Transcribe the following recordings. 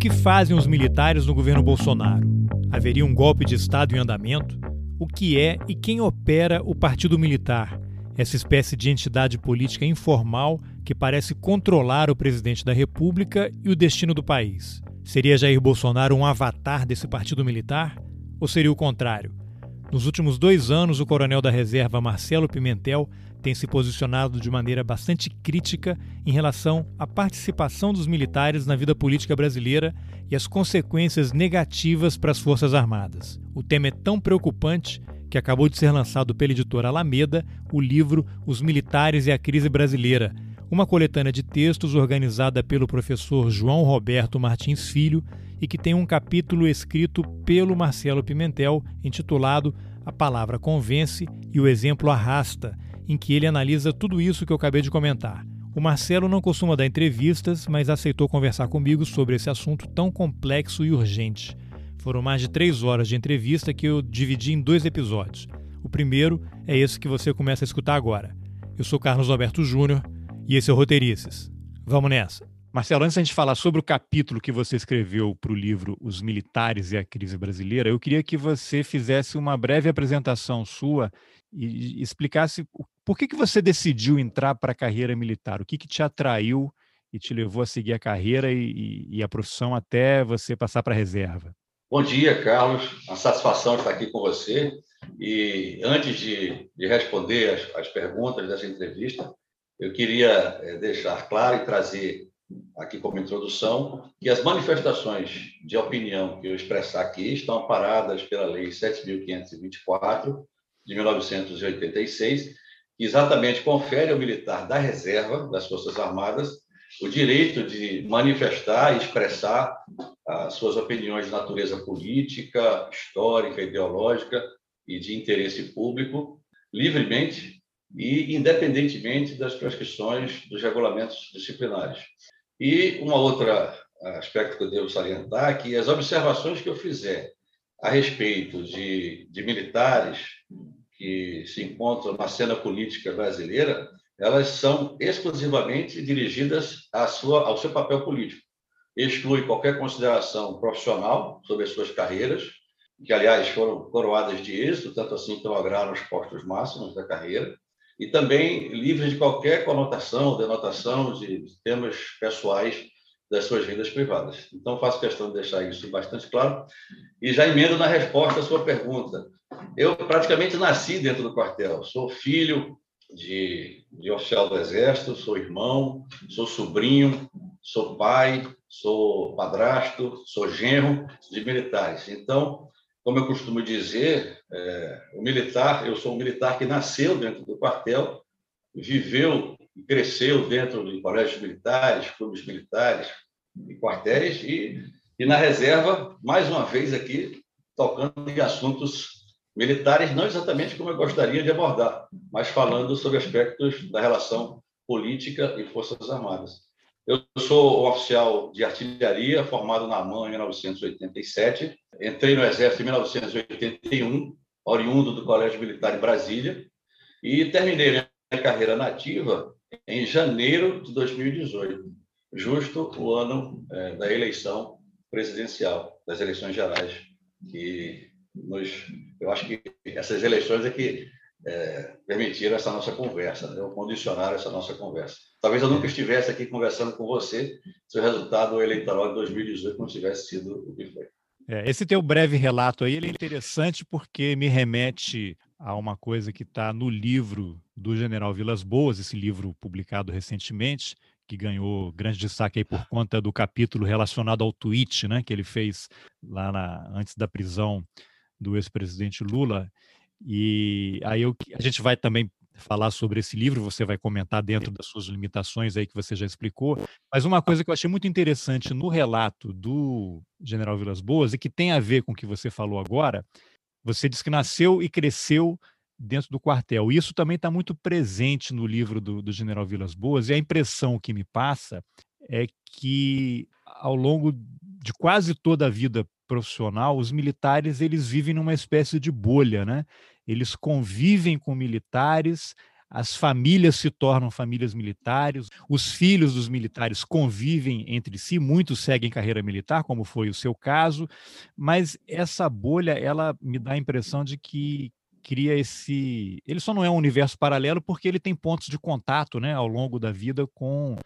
que fazem os militares no governo Bolsonaro? Haveria um golpe de Estado em andamento? O que é e quem opera o Partido Militar? Essa espécie de entidade política informal que parece controlar o presidente da República e o destino do país. Seria Jair Bolsonaro um avatar desse partido militar? Ou seria o contrário? Nos últimos dois anos, o coronel da reserva Marcelo Pimentel tem se posicionado de maneira bastante crítica em relação à participação dos militares na vida política brasileira e as consequências negativas para as Forças Armadas. O tema é tão preocupante que acabou de ser lançado pela editora Alameda o livro Os Militares e a Crise Brasileira, uma coletânea de textos organizada pelo professor João Roberto Martins Filho e que tem um capítulo escrito pelo Marcelo Pimentel intitulado A Palavra Convence e o Exemplo Arrasta, em que ele analisa tudo isso que eu acabei de comentar. O Marcelo não costuma dar entrevistas, mas aceitou conversar comigo sobre esse assunto tão complexo e urgente. Foram mais de três horas de entrevista que eu dividi em dois episódios. O primeiro é esse que você começa a escutar agora. Eu sou Carlos Alberto Júnior e esse é o Roteirices. Vamos nessa! Marcelo, antes da gente falar sobre o capítulo que você escreveu para o livro Os Militares e a Crise Brasileira, eu queria que você fizesse uma breve apresentação sua e explicasse por que, que você decidiu entrar para a carreira militar, o que, que te atraiu e te levou a seguir a carreira e, e a profissão até você passar para a reserva. Bom dia, Carlos. Uma satisfação estar aqui com você. E antes de, de responder as, as, perguntas dessa entrevista, eu queria é, deixar claro e trazer aqui como introdução, que as manifestações de opinião que eu expressar aqui estão amparadas pela Lei 7.524 de 1986, que exatamente confere ao militar da reserva das Forças Armadas o direito de manifestar e expressar as suas opiniões de natureza política, histórica, ideológica e de interesse público livremente e independentemente das prescrições dos regulamentos disciplinares. E uma outra aspecto que eu devo salientar é que as observações que eu fizer a respeito de, de militares que se encontram na cena política brasileira, elas são exclusivamente dirigidas à sua, ao seu papel político. Exclui qualquer consideração profissional sobre as suas carreiras, que, aliás, foram coroadas de êxito, tanto assim que lograram os postos máximos da carreira, e também livres de qualquer conotação, denotação de temas pessoais das suas vidas privadas. Então, faço questão de deixar isso bastante claro e já emendo na resposta à sua pergunta. Eu praticamente nasci dentro do quartel, sou filho de, de oficial do Exército, sou irmão, sou sobrinho, sou pai, sou padrasto, sou genro de militares. Então, como eu costumo dizer, é, o militar, eu sou um militar que nasceu dentro do quartel, viveu e cresceu dentro de colégios militares, clubes militares e quartéis, e, e na reserva, mais uma vez aqui, tocando em assuntos militares, não exatamente como eu gostaria de abordar, mas falando sobre aspectos da relação política e Forças Armadas. Eu sou oficial de artilharia, formado na AMAN em 1987. Entrei no Exército em 1981, oriundo do Colégio Militar em Brasília, e terminei minha carreira nativa em janeiro de 2018, justo o ano é, da eleição presidencial, das eleições gerais, que nos, eu acho que essas eleições é que é, permitiram essa nossa conversa, né? condicionaram essa nossa conversa. Talvez eu nunca estivesse aqui conversando com você se o resultado eleitoral de 2018 não tivesse sido o que foi. É, esse teu breve relato aí é interessante porque me remete a uma coisa que está no livro do General Vilas Boas, esse livro publicado recentemente, que ganhou grande destaque aí por conta do capítulo relacionado ao tweet, né, que ele fez lá na, antes da prisão do ex-presidente Lula. E aí eu, a gente vai também falar sobre esse livro, você vai comentar dentro das suas limitações aí que você já explicou. Mas uma coisa que eu achei muito interessante no relato do General Vilas Boas e que tem a ver com o que você falou agora, você diz que nasceu e cresceu dentro do quartel. Isso também está muito presente no livro do, do General Vilas Boas, e a impressão que me passa é que ao longo de quase toda a vida profissional, os militares eles vivem numa espécie de bolha, né? Eles convivem com militares, as famílias se tornam famílias militares, os filhos dos militares convivem entre si, muitos seguem carreira militar, como foi o seu caso, mas essa bolha, ela me dá a impressão de que cria esse. Ele só não é um universo paralelo porque ele tem pontos de contato né, ao longo da vida com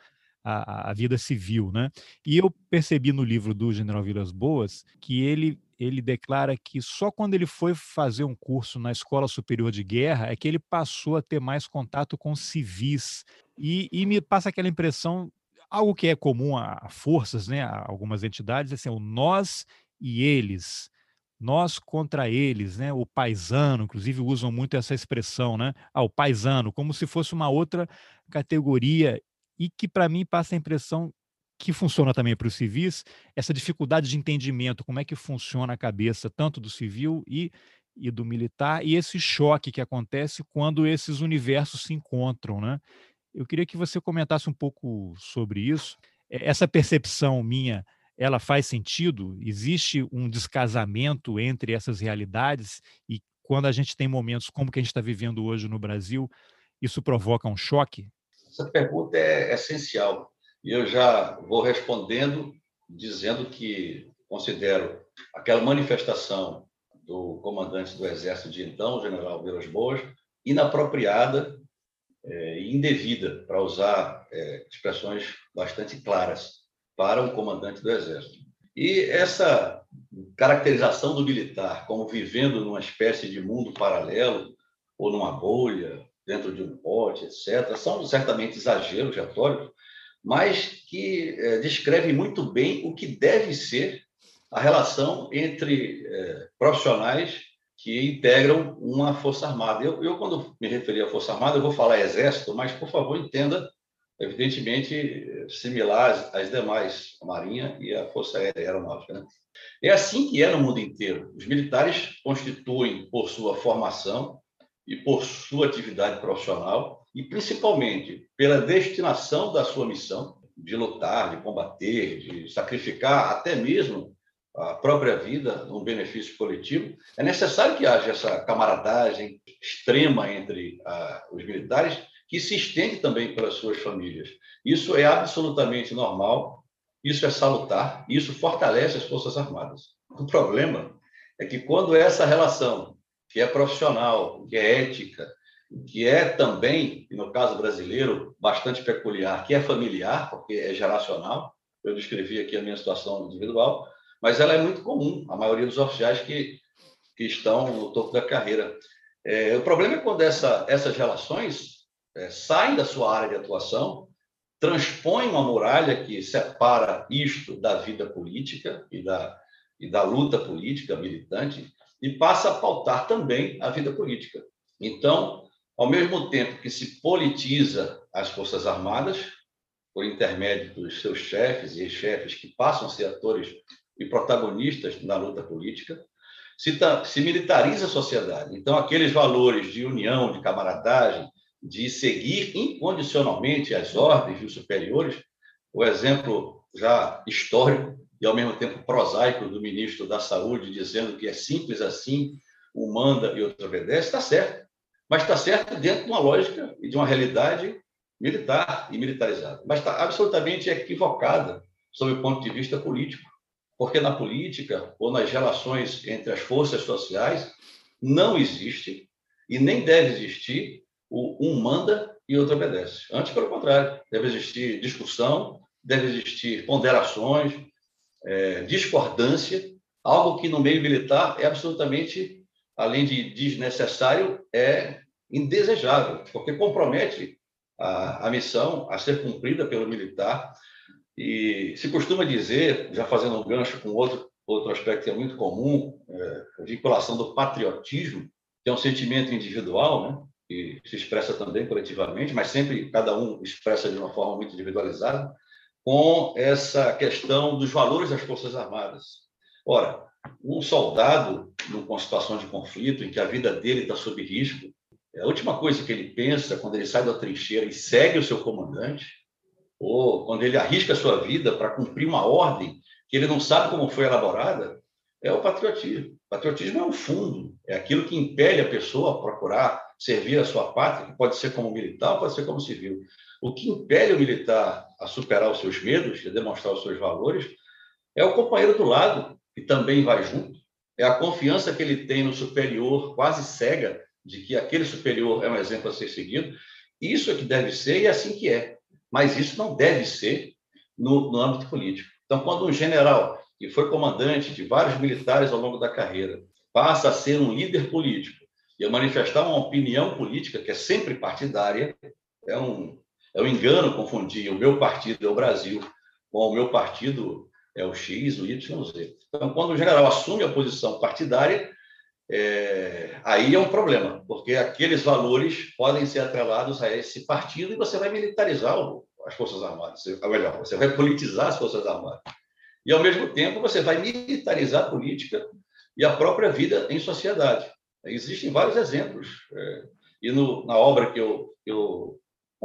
a, a, vida civil, né? E eu percebi no livro do General Vilas Boas que ele ele declara que só quando ele foi fazer um curso na Escola Superior de Guerra é que ele passou a ter mais contato com civis e, e me passa aquela impressão algo que é comum a, forças, né, a algumas entidades, assim, o nós e eles, nós contra eles, né? O paisano, inclusive usam muito essa expressão, né? Ah, o paisano, como se fosse uma outra categoria e que para mim passa a impressão que funciona também para os civis, essa dificuldade de entendimento, como é que funciona a cabeça tanto do civil e, e do militar, e esse choque que acontece quando esses universos se encontram. Né? Eu queria que você comentasse um pouco sobre isso. Essa percepção minha, ela faz sentido? Existe um descasamento entre essas realidades e quando a gente tem momentos como que a gente está vivendo hoje no Brasil, isso provoca um choque? Essa pergunta é essencial e eu já vou respondendo dizendo que considero aquela manifestação do comandante do Exército de então, o general Vilas Boas, inapropriada é, e indevida, para usar é, expressões bastante claras, para um comandante do Exército. E essa caracterização do militar como vivendo numa espécie de mundo paralelo, ou numa bolha, dentro de um pote, etc., são certamente exageros retóricos, mas que é, descreve muito bem o que deve ser a relação entre é, profissionais que integram uma força armada. Eu, eu, quando me referi à força armada, eu vou falar exército, mas por favor entenda, evidentemente similar às, às demais, a marinha e a força aérea aeronáutica. Né? É assim que é no mundo inteiro. Os militares constituem, por sua formação e por sua atividade profissional, e principalmente pela destinação da sua missão de lutar, de combater, de sacrificar até mesmo a própria vida num benefício coletivo, é necessário que haja essa camaradagem extrema entre ah, os militares, que se estende também para as suas famílias. Isso é absolutamente normal, isso é salutar, isso fortalece as Forças Armadas. O problema é que quando essa relação, que é profissional, que é ética, que é também, no caso brasileiro, bastante peculiar, que é familiar, porque é geracional. Eu descrevi aqui a minha situação individual, mas ela é muito comum, a maioria dos oficiais que, que estão no topo da carreira. É, o problema é quando essa, essas relações é, saem da sua área de atuação, transpõem uma muralha que separa isto da vida política e da, e da luta política militante e passa a pautar também a vida política. Então, ao mesmo tempo que se politiza as Forças Armadas, por intermédio dos seus chefes e chefes que passam a ser atores e protagonistas na luta política, se, se militariza a sociedade. Então, aqueles valores de união, de camaradagem, de seguir incondicionalmente as ordens dos superiores, o exemplo já histórico e ao mesmo tempo prosaico do ministro da Saúde dizendo que é simples assim, um manda e outro obedece, está certo mas está certo dentro de uma lógica e de uma realidade militar e militarizada. Mas está absolutamente equivocada sob o ponto de vista político, porque na política ou nas relações entre as forças sociais não existe e nem deve existir o um manda e outro obedece. Antes, pelo contrário, deve existir discussão, deve existir ponderações, é, discordância, algo que no meio militar é absolutamente além de desnecessário, é indesejável, porque compromete a, a missão a ser cumprida pelo militar. E se costuma dizer, já fazendo um gancho com outro, outro aspecto que é muito comum, é, a vinculação do patriotismo, que é um sentimento individual, né? que se expressa também coletivamente, mas sempre cada um expressa de uma forma muito individualizada, com essa questão dos valores das Forças Armadas. Ora, um soldado, numa situação de conflito, em que a vida dele está sob risco, a última coisa que ele pensa quando ele sai da trincheira e segue o seu comandante, ou quando ele arrisca a sua vida para cumprir uma ordem que ele não sabe como foi elaborada, é o patriotismo. O patriotismo é um fundo, é aquilo que impele a pessoa a procurar servir a sua pátria, pode ser como militar, pode ser como civil. O que impele o militar a superar os seus medos, a demonstrar os seus valores, é o companheiro do lado, que também vai junto, é a confiança que ele tem no superior, quase cega, de que aquele superior é um exemplo a ser seguido. Isso é que deve ser e é assim que é. Mas isso não deve ser no, no âmbito político. Então, quando um general que foi comandante de vários militares ao longo da carreira passa a ser um líder político e a manifestar uma opinião política que é sempre partidária, é um, é um engano confundir o meu partido é o Brasil com o meu partido é o X, o Y, o Z. Então, quando o general assume a posição partidária, é, aí é um problema, porque aqueles valores podem ser atrelados a esse partido e você vai militarizar as Forças Armadas, ou melhor, você vai politizar as Forças Armadas. E, ao mesmo tempo, você vai militarizar a política e a própria vida em sociedade. Existem vários exemplos. É, e no, na obra que eu, eu,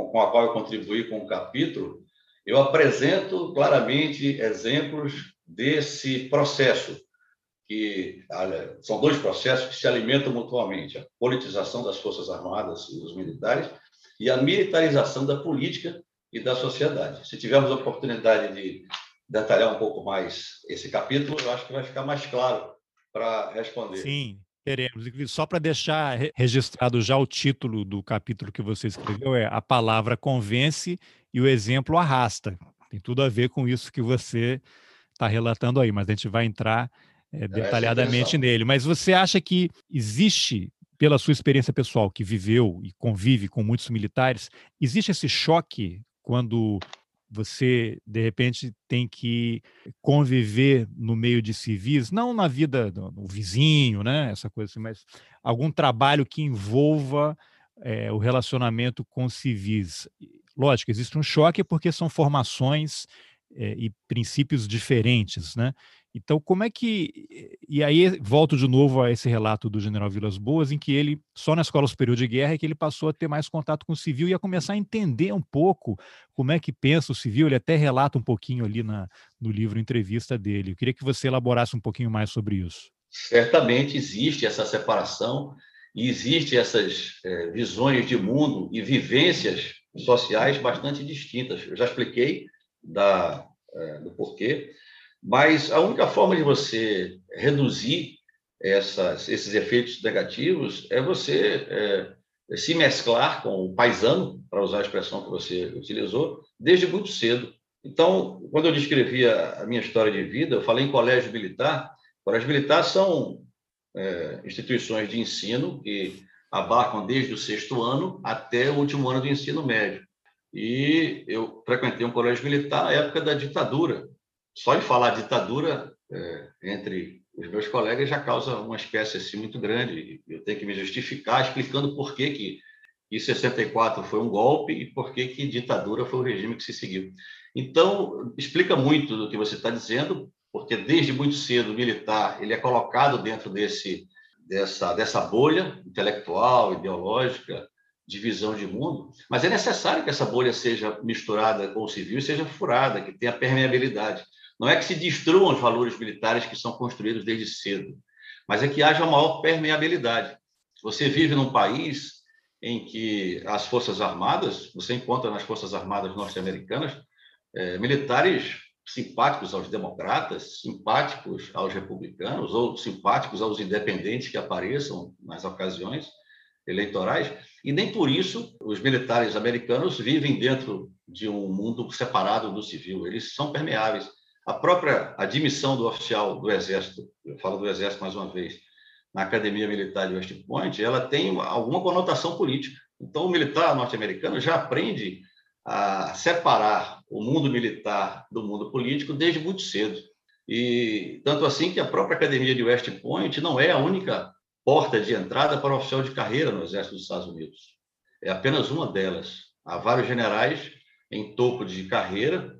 com a qual eu contribuí com o capítulo, eu apresento claramente exemplos desse processo, que são dois processos que se alimentam mutuamente: a politização das Forças Armadas e dos militares e a militarização da política e da sociedade. Se tivermos a oportunidade de detalhar um pouco mais esse capítulo, eu acho que vai ficar mais claro para responder. Sim, teremos. Só para deixar registrado já o título do capítulo que você escreveu é A Palavra Convence e o Exemplo Arrasta. Tem tudo a ver com isso que você está relatando aí, mas a gente vai entrar é, detalhadamente nele. Mas você acha que existe pela sua experiência pessoal, que viveu e convive com muitos militares, existe esse choque quando você de repente tem que conviver no meio de civis, não na vida do, do vizinho, né, essa coisa assim, mas algum trabalho que envolva é, o relacionamento com civis. Lógico, existe um choque porque são formações é, e princípios diferentes, né? Então, como é que. E aí, volto de novo a esse relato do general Vilas Boas, em que ele, só na Escola Superior de Guerra, é que ele passou a ter mais contato com o civil e a começar a entender um pouco como é que pensa o civil. Ele até relata um pouquinho ali na, no livro entrevista dele. Eu queria que você elaborasse um pouquinho mais sobre isso. Certamente existe essa separação e existe essas é, visões de mundo e vivências sociais bastante distintas. Eu já expliquei da, é, do porquê. Mas a única forma de você reduzir essas, esses efeitos negativos é você é, se mesclar com o paisano, para usar a expressão que você utilizou, desde muito cedo. Então, quando eu descrevi a, a minha história de vida, eu falei em colégio militar. Colégio militar são é, instituições de ensino que abarcam desde o sexto ano até o último ano do ensino médio. E eu frequentei um colégio militar na época da ditadura, só em falar ditadura é, entre os meus colegas já causa uma espécie assim muito grande. Eu tenho que me justificar explicando por que que em 64 foi um golpe e por que que ditadura foi o regime que se seguiu. Então, explica muito do que você está dizendo, porque desde muito cedo o militar ele é colocado dentro desse dessa dessa bolha intelectual, ideológica, de visão de mundo, mas é necessário que essa bolha seja misturada com o civil e seja furada, que tenha permeabilidade. Não é que se destruam os valores militares que são construídos desde cedo, mas é que haja maior permeabilidade. Você vive num país em que as Forças Armadas, você encontra nas Forças Armadas norte-americanas, é, militares simpáticos aos democratas, simpáticos aos republicanos ou simpáticos aos independentes que apareçam nas ocasiões eleitorais, e nem por isso os militares americanos vivem dentro de um mundo separado do civil, eles são permeáveis. A própria admissão do oficial do Exército, eu falo do Exército mais uma vez, na Academia Militar de West Point, ela tem alguma conotação política. Então, o militar norte-americano já aprende a separar o mundo militar do mundo político desde muito cedo. E tanto assim que a própria Academia de West Point não é a única porta de entrada para oficial de carreira no Exército dos Estados Unidos. É apenas uma delas. Há vários generais em topo de carreira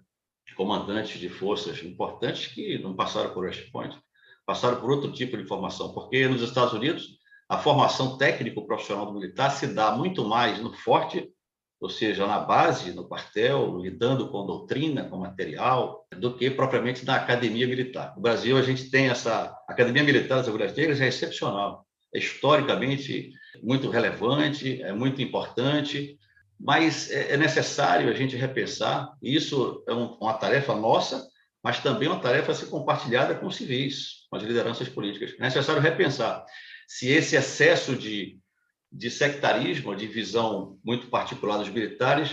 comandantes de forças importantes que não passaram por West Point, passaram por outro tipo de formação, porque nos Estados Unidos a formação técnico-profissional do militar se dá muito mais no forte, ou seja, na base, no quartel, lidando com doutrina, com material, do que propriamente na academia militar. No Brasil, a gente tem essa. A academia militar das Agulhas Negras é excepcional. é historicamente muito relevante, é muito importante, mas é, é necessário a gente repensar. Isso é uma tarefa nossa, mas também uma tarefa a ser compartilhada com os civis, com as lideranças políticas. É necessário repensar se esse excesso de, de sectarismo, de visão muito particular dos militares,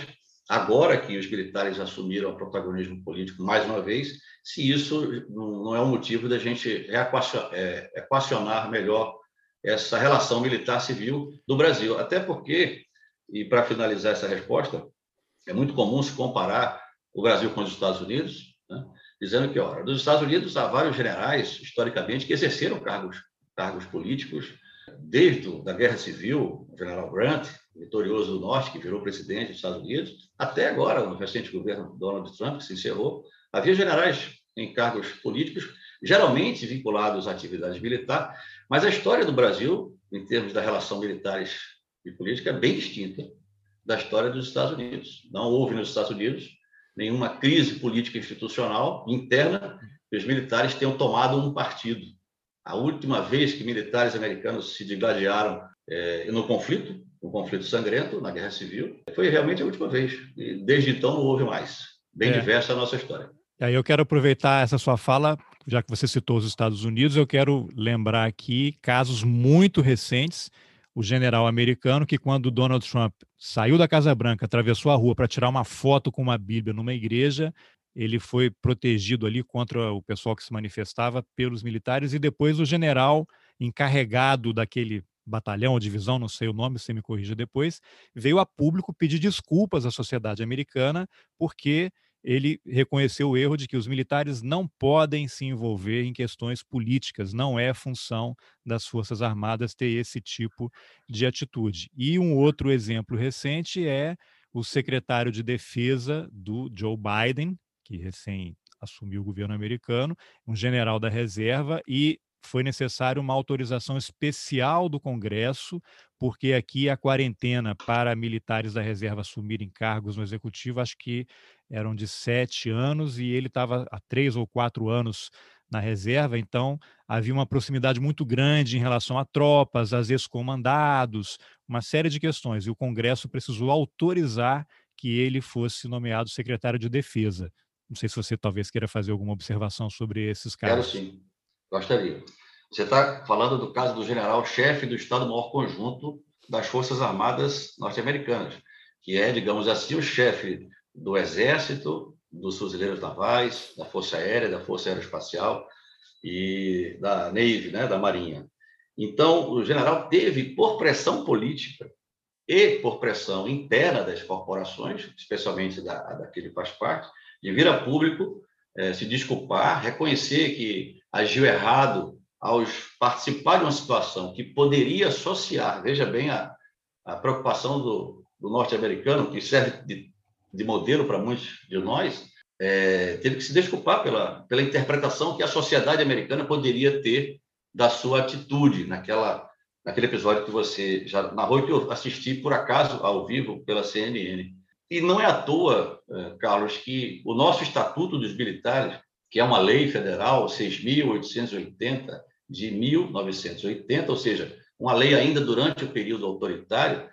agora que os militares assumiram o protagonismo político mais uma vez, se isso não é um motivo da gente é, equacionar melhor essa relação militar-civil do Brasil. Até porque, e para finalizar essa resposta, é muito comum se comparar o Brasil com os Estados Unidos, né? dizendo que, ora, dos Estados Unidos há vários generais, historicamente, que exerceram cargos, cargos políticos, desde a Guerra Civil, o general Grant, vitorioso do Norte, que virou presidente dos Estados Unidos, até agora, no recente governo Donald Trump, que se encerrou, havia generais em cargos políticos, geralmente vinculados à atividade militar, mas a história do Brasil, em termos da relação militares e política, bem distinta da história dos Estados Unidos. Não houve nos Estados Unidos nenhuma crise política institucional interna que os militares tenham tomado um partido. A última vez que militares americanos se digladiaram é, no conflito, no conflito sangrento, na Guerra Civil, foi realmente a última vez. E desde então não houve mais. Bem é. diversa a nossa história. E aí eu quero aproveitar essa sua fala, já que você citou os Estados Unidos, eu quero lembrar aqui casos muito recentes o general americano que, quando Donald Trump saiu da Casa Branca, atravessou a rua para tirar uma foto com uma Bíblia numa igreja, ele foi protegido ali contra o pessoal que se manifestava pelos militares e depois o general encarregado daquele batalhão ou divisão, não sei o nome, você me corrija depois, veio a público pedir desculpas à sociedade americana porque ele reconheceu o erro de que os militares não podem se envolver em questões políticas, não é função das Forças Armadas ter esse tipo de atitude. E um outro exemplo recente é o secretário de Defesa do Joe Biden, que recém assumiu o governo americano, um general da reserva, e foi necessário uma autorização especial do Congresso, porque aqui a quarentena para militares da reserva assumirem cargos no executivo, acho que eram de sete anos, e ele estava há três ou quatro anos na reserva, então havia uma proximidade muito grande em relação a tropas, às ex-comandados, uma série de questões, e o Congresso precisou autorizar que ele fosse nomeado secretário de Defesa. Não sei se você talvez queira fazer alguma observação sobre esses casos. Quero sim. Gostaria. Você está falando do caso do general-chefe do Estado-Maior Conjunto das Forças Armadas Norte-Americanas, que é, digamos assim, o chefe do Exército, dos Fuzileiros Navais, da Força Aérea, da Força Aeroespacial e da Navy, né, da Marinha. Então, o general teve, por pressão política e por pressão interna das corporações, especialmente da, daquele que faz parte, de vir a público é, se desculpar, reconhecer que agiu errado ao participar de uma situação que poderia associar, veja bem a, a preocupação do, do norte-americano, que serve de, de modelo para muitos de nós, é, teve que se desculpar pela, pela interpretação que a sociedade americana poderia ter da sua atitude naquela, naquele episódio que você já narrou e que eu assisti por acaso ao vivo pela CNN. E não é à toa, eh, Carlos, que o nosso Estatuto dos Militares, que é uma lei federal 6.880 de 1980, ou seja, uma lei ainda durante o período autoritário,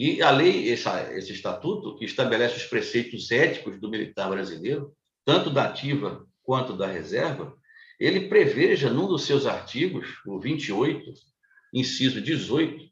e a lei, essa, esse estatuto, que estabelece os preceitos éticos do militar brasileiro, tanto da ativa quanto da reserva, ele preveja num dos seus artigos, o 28, inciso 18,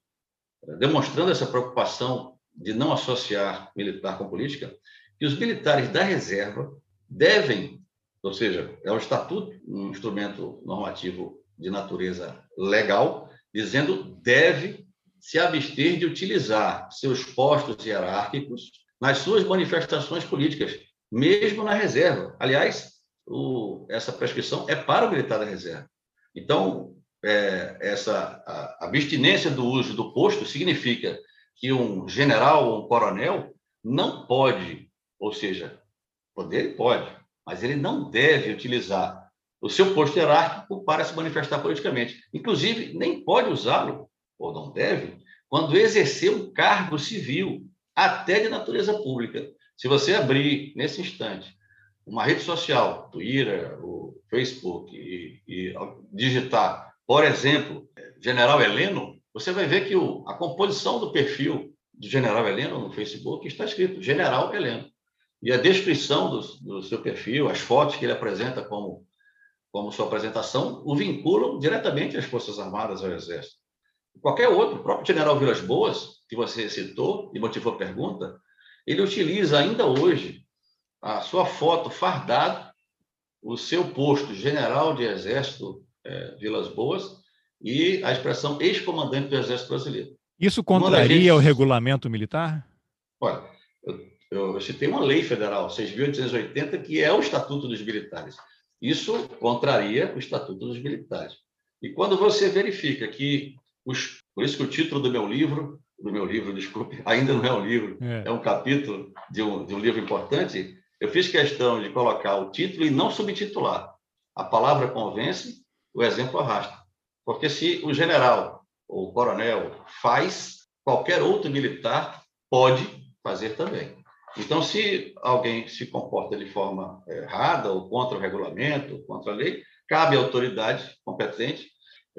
demonstrando essa preocupação de não associar militar com política, que os militares da reserva devem, ou seja, é o estatuto, um instrumento normativo de natureza legal, dizendo deve se abster de utilizar seus postos hierárquicos nas suas manifestações políticas, mesmo na reserva. Aliás, o, essa prescrição é para o militar da reserva. Então, é, essa abstinência do uso do posto significa que um general ou um coronel não pode, ou seja, poder ele pode, mas ele não deve utilizar o seu posto hierárquico para se manifestar politicamente. Inclusive, nem pode usá-lo, ou não deve, quando exercer um cargo civil, até de natureza pública. Se você abrir, nesse instante, uma rede social, Twitter, o Facebook, e, e digitar, por exemplo, General Heleno, você vai ver que o, a composição do perfil do general Heleno no Facebook está escrito General Heleno. E a descrição do, do seu perfil, as fotos que ele apresenta como, como sua apresentação, o vinculam diretamente às Forças Armadas, ao Exército. Qualquer outro, o próprio general Vilas Boas, que você citou e motivou a pergunta, ele utiliza ainda hoje a sua foto fardado, o seu posto general de Exército é, Vilas Boas e a expressão ex-comandante do Exército Brasileiro. Isso contraria gente... o regulamento militar? Olha, eu, eu, eu citei uma lei federal, 6.880, que é o Estatuto dos Militares. Isso contraria o Estatuto dos Militares. E quando você verifica que, os, por isso que o título do meu livro, do meu livro, desculpe, ainda não é um livro, é, é um capítulo de um, de um livro importante, eu fiz questão de colocar o título e não subtitular. A palavra convence, o exemplo arrasta. Porque se o general ou o coronel faz, qualquer outro militar pode fazer também. Então, se alguém se comporta de forma errada ou contra o regulamento, contra a lei, cabe à autoridade competente,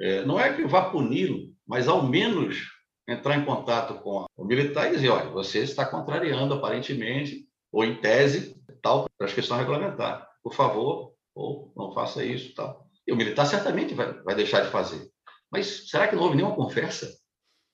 é, não é que vá puni-lo, mas ao menos entrar em contato com o militar e dizer, olha, você está contrariando aparentemente, ou em tese, tal prescrição regulamentar. Por favor, ou não faça isso, tal. E o militar certamente vai, vai deixar de fazer. Mas será que não houve nenhuma conversa?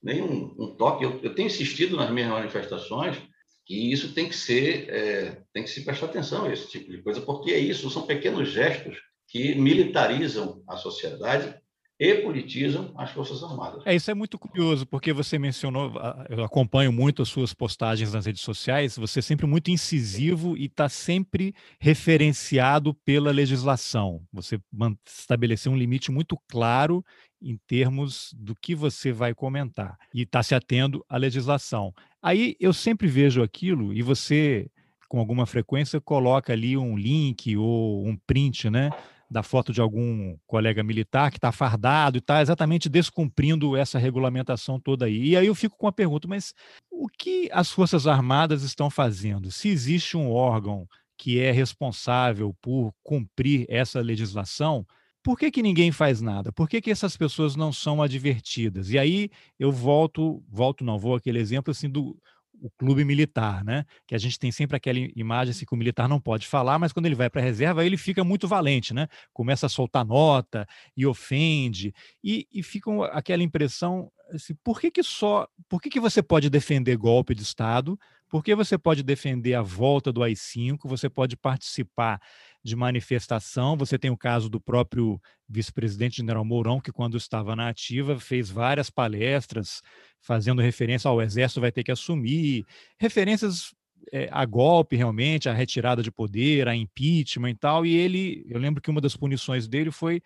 Nenhum um toque? Eu, eu tenho insistido nas minhas manifestações que isso tem que ser, é, tem que se prestar atenção a esse tipo de coisa, porque é isso, são pequenos gestos que militarizam a sociedade e politizam as Forças Armadas. É, isso é muito curioso, porque você mencionou, eu acompanho muito as suas postagens nas redes sociais, você é sempre muito incisivo e está sempre referenciado pela legislação. Você estabeleceu um limite muito claro em termos do que você vai comentar e está se atendo à legislação. Aí eu sempre vejo aquilo e você, com alguma frequência, coloca ali um link ou um print, né? Da foto de algum colega militar que está fardado e está exatamente descumprindo essa regulamentação toda aí. E aí eu fico com a pergunta, mas o que as Forças Armadas estão fazendo? Se existe um órgão que é responsável por cumprir essa legislação, por que, que ninguém faz nada? Por que, que essas pessoas não são advertidas? E aí eu volto, volto não, vou aquele exemplo assim do o clube militar, né? Que a gente tem sempre aquela imagem assim que o militar não pode falar, mas quando ele vai para a reserva, ele fica muito valente, né? Começa a soltar nota e ofende e, e fica aquela impressão assim, por que, que só, por que, que você pode defender golpe de Estado? Por que você pode defender a volta do AI-5? Você pode participar de manifestação. Você tem o caso do próprio vice-presidente general Mourão, que quando estava na ativa fez várias palestras fazendo referência ao exército vai ter que assumir, referências é, a golpe realmente, a retirada de poder, a impeachment e tal. E ele, eu lembro que uma das punições dele foi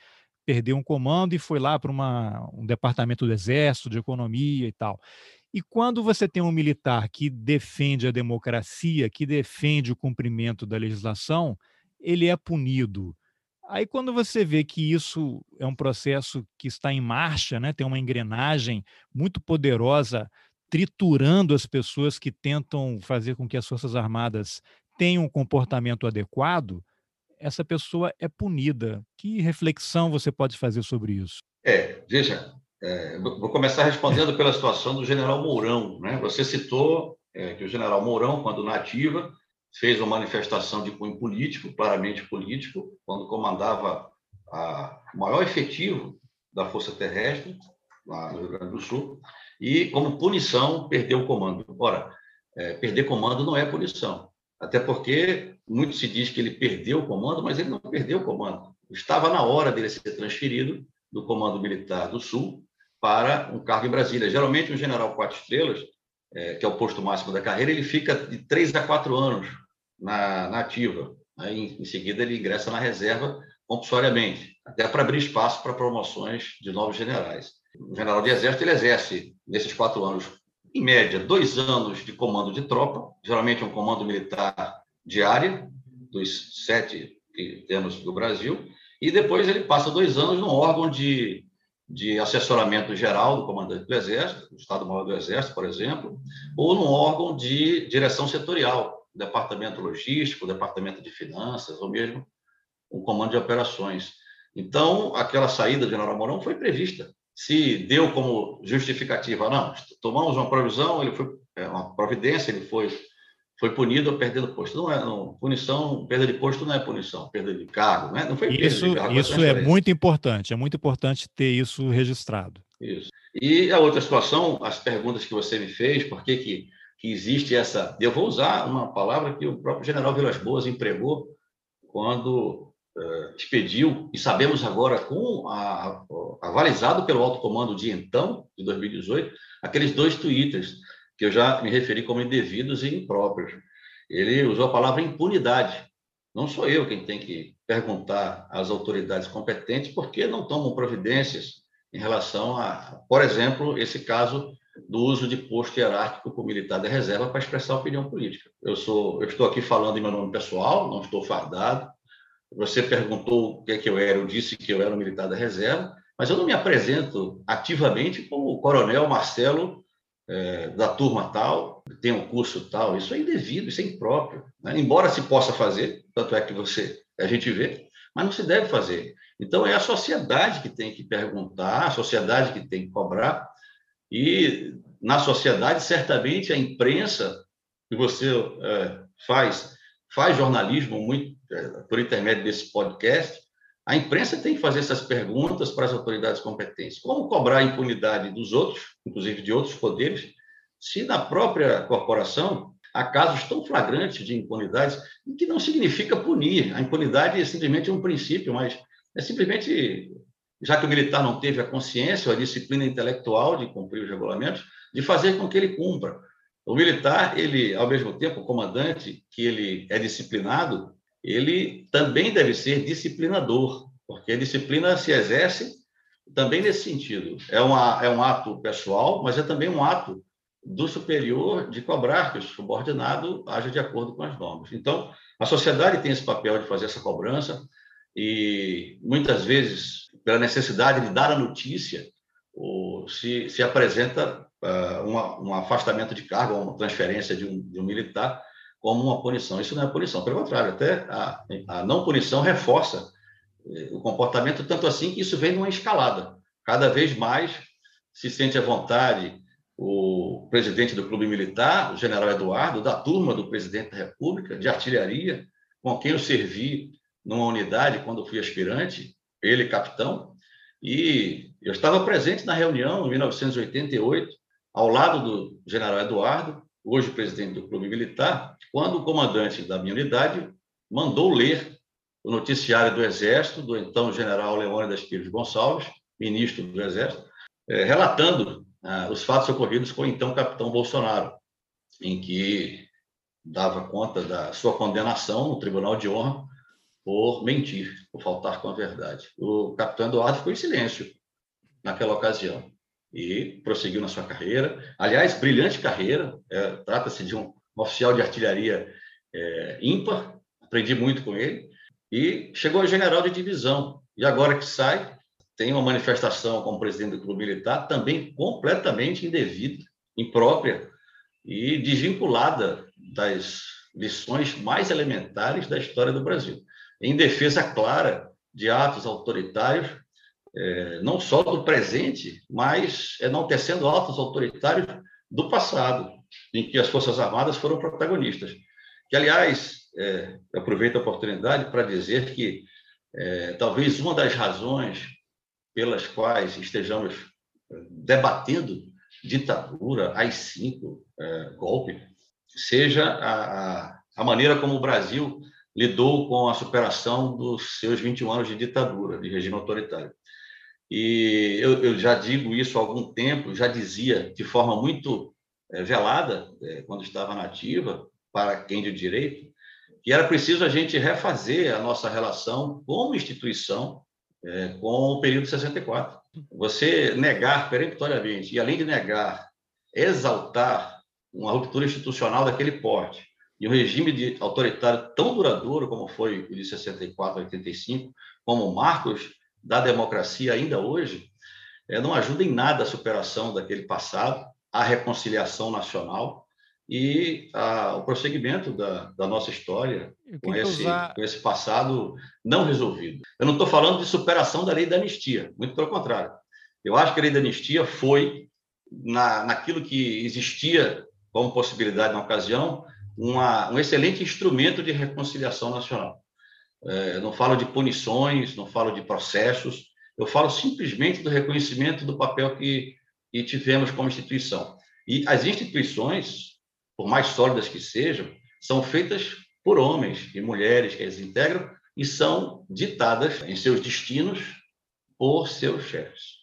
perder um comando e foi lá para um departamento do exército, de economia e tal. E quando você tem um militar que defende a democracia, que defende o cumprimento da legislação, ele é punido. Aí, quando você vê que isso é um processo que está em marcha, né, tem uma engrenagem muito poderosa triturando as pessoas que tentam fazer com que as Forças Armadas tenham um comportamento adequado, essa pessoa é punida. Que reflexão você pode fazer sobre isso? É, veja, é, vou começar respondendo pela situação do general Mourão. Né? Você citou é, que o general Mourão, quando nativa, fez uma manifestação de cunho político, claramente político, quando comandava o maior efetivo da Força Terrestre, lá no Rio Grande do Sul, e, como punição, perdeu o comando. Ora, é, perder comando não é punição, até porque muito se diz que ele perdeu o comando, mas ele não perdeu o comando. Estava na hora dele ser transferido do Comando Militar do Sul para um cargo em Brasília. Geralmente, um general quatro estrelas, é, que é o posto máximo da carreira, ele fica de três a quatro anos na, na ativa. Aí, em, em seguida, ele ingressa na reserva compulsoriamente, até para abrir espaço para promoções de novos generais. O general de exército ele exerce, nesses quatro anos, em média, dois anos de comando de tropa, geralmente um comando militar diário, dos sete que temos do Brasil, e depois ele passa dois anos num órgão de, de assessoramento geral do comandante do Exército, do Estado-Maior do Exército, por exemplo, ou num órgão de direção setorial, departamento logístico, departamento de finanças, ou mesmo um comando de operações. Então, aquela saída de General Mourão foi prevista. se deu como justificativa, não, tomamos uma provisão, ele foi é, uma providência, ele foi foi punido ou perdendo posto. Não é, não, punição, perda de posto não é punição, perda de cargo, né? Não foi isso, cargo, isso é muito importante, é muito importante ter isso registrado. Isso. E a outra situação, as perguntas que você me fez, por que, que, que existe essa. Eu vou usar uma palavra que o próprio general Vilas Boas empregou quando uh, expediu, e sabemos agora, com a, avalizado pelo alto comando de então, de 2018, aqueles dois twitters que eu já me referi como indevidos e impróprios. Ele usou a palavra impunidade. Não sou eu quem tem que perguntar às autoridades competentes por que não tomam providências em relação a, por exemplo, esse caso do uso de posto hierárquico por militar da reserva para expressar opinião política. Eu sou, eu estou aqui falando em meu nome pessoal, não estou fardado. Você perguntou o que é que eu era, eu disse que eu era um militar da reserva, mas eu não me apresento ativamente como o coronel Marcelo é, da turma tal, tem um curso tal, isso é indevido, isso é impróprio. Né? Embora se possa fazer, tanto é que você a gente vê, mas não se deve fazer. Então é a sociedade que tem que perguntar, a sociedade que tem que cobrar, e na sociedade certamente a imprensa que você é, faz faz jornalismo muito é, por intermédio desse podcast, a imprensa tem que fazer essas perguntas para as autoridades competentes. Como cobrar a impunidade dos outros, inclusive de outros poderes, se na própria corporação há casos tão flagrantes de impunidade, que não significa punir. A impunidade é simplesmente um princípio, mas é simplesmente, já que o militar não teve a consciência ou a disciplina intelectual de cumprir os regulamentos, de fazer com que ele cumpra. O militar, ele, ao mesmo tempo, o comandante, que ele é disciplinado, ele também deve ser disciplinador, porque a disciplina se exerce também nesse sentido. É, uma, é um ato pessoal, mas é também um ato do superior de cobrar que o subordinado haja de acordo com as normas. Então, a sociedade tem esse papel de fazer essa cobrança e, muitas vezes, pela necessidade de dar a notícia, o, se, se apresenta uh, uma, um afastamento de cargo, uma transferência de um, de um militar como uma punição. Isso não é punição, pelo contrário, até a, a não punição reforça eh, o comportamento, tanto assim que isso vem numa escalada. Cada vez mais se sente à vontade o presidente do clube militar, o general Eduardo, da turma do presidente da República, de artilharia, com quem eu servi numa unidade quando fui aspirante, ele capitão, e eu estava presente na reunião em 1988, ao lado do general Eduardo, hoje presidente do Clube Militar, quando o comandante da minha unidade mandou ler o noticiário do Exército, do então general Leônidas Pires Gonçalves, ministro do Exército, é, relatando ah, os fatos ocorridos com o então capitão Bolsonaro, em que dava conta da sua condenação no Tribunal de Honra por mentir, por faltar com a verdade. O capitão Eduardo ficou em silêncio naquela ocasião e prosseguiu na sua carreira. Aliás, brilhante carreira. É, Trata-se de um, oficial de artilharia é, ímpar. Aprendi muito com ele. E chegou a general de divisão. E agora que sai, tem uma manifestação como presidente do clube militar também completamente indevida, imprópria e desvinculada das lições mais elementares da história do Brasil, em defesa clara de atos autoritários é, não só do presente, mas enaltecendo atos autoritários do passado, em que as Forças Armadas foram protagonistas. Que, aliás, é, aproveito a oportunidade para dizer que é, talvez uma das razões pelas quais estejamos é, debatendo ditadura, AI-5, é, golpe, seja a, a maneira como o Brasil lidou com a superação dos seus 21 anos de ditadura, de regime autoritário. E eu, eu, já digo isso há algum tempo, já dizia de forma muito é, velada, é, quando estava nativa, para quem de direito, que era preciso a gente refazer a nossa relação como instituição é, com o período de 64. Você negar peremptoriamente, e além de negar, exaltar uma ruptura institucional daquele porte, e um regime de autoritário tão duradouro como foi o de 64 a 85, como marcos da democracia ainda hoje, é, não ajuda em nada a superação daquele passado, a reconciliação nacional e a, o prosseguimento da, da nossa história com esse, usar... com esse passado não resolvido. Eu não estou falando de superação da lei da anistia, muito pelo contrário. Eu acho que a lei da anistia foi, na, naquilo que existia como possibilidade na ocasião, uma, um excelente instrumento de reconciliação nacional. É, não falo de punições, não falo de processos, eu falo simplesmente do reconhecimento do papel que, que tivemos como instituição. E as instituições, por mais sólidas que sejam, são feitas por homens e mulheres que as integram e são ditadas em seus destinos por seus chefes.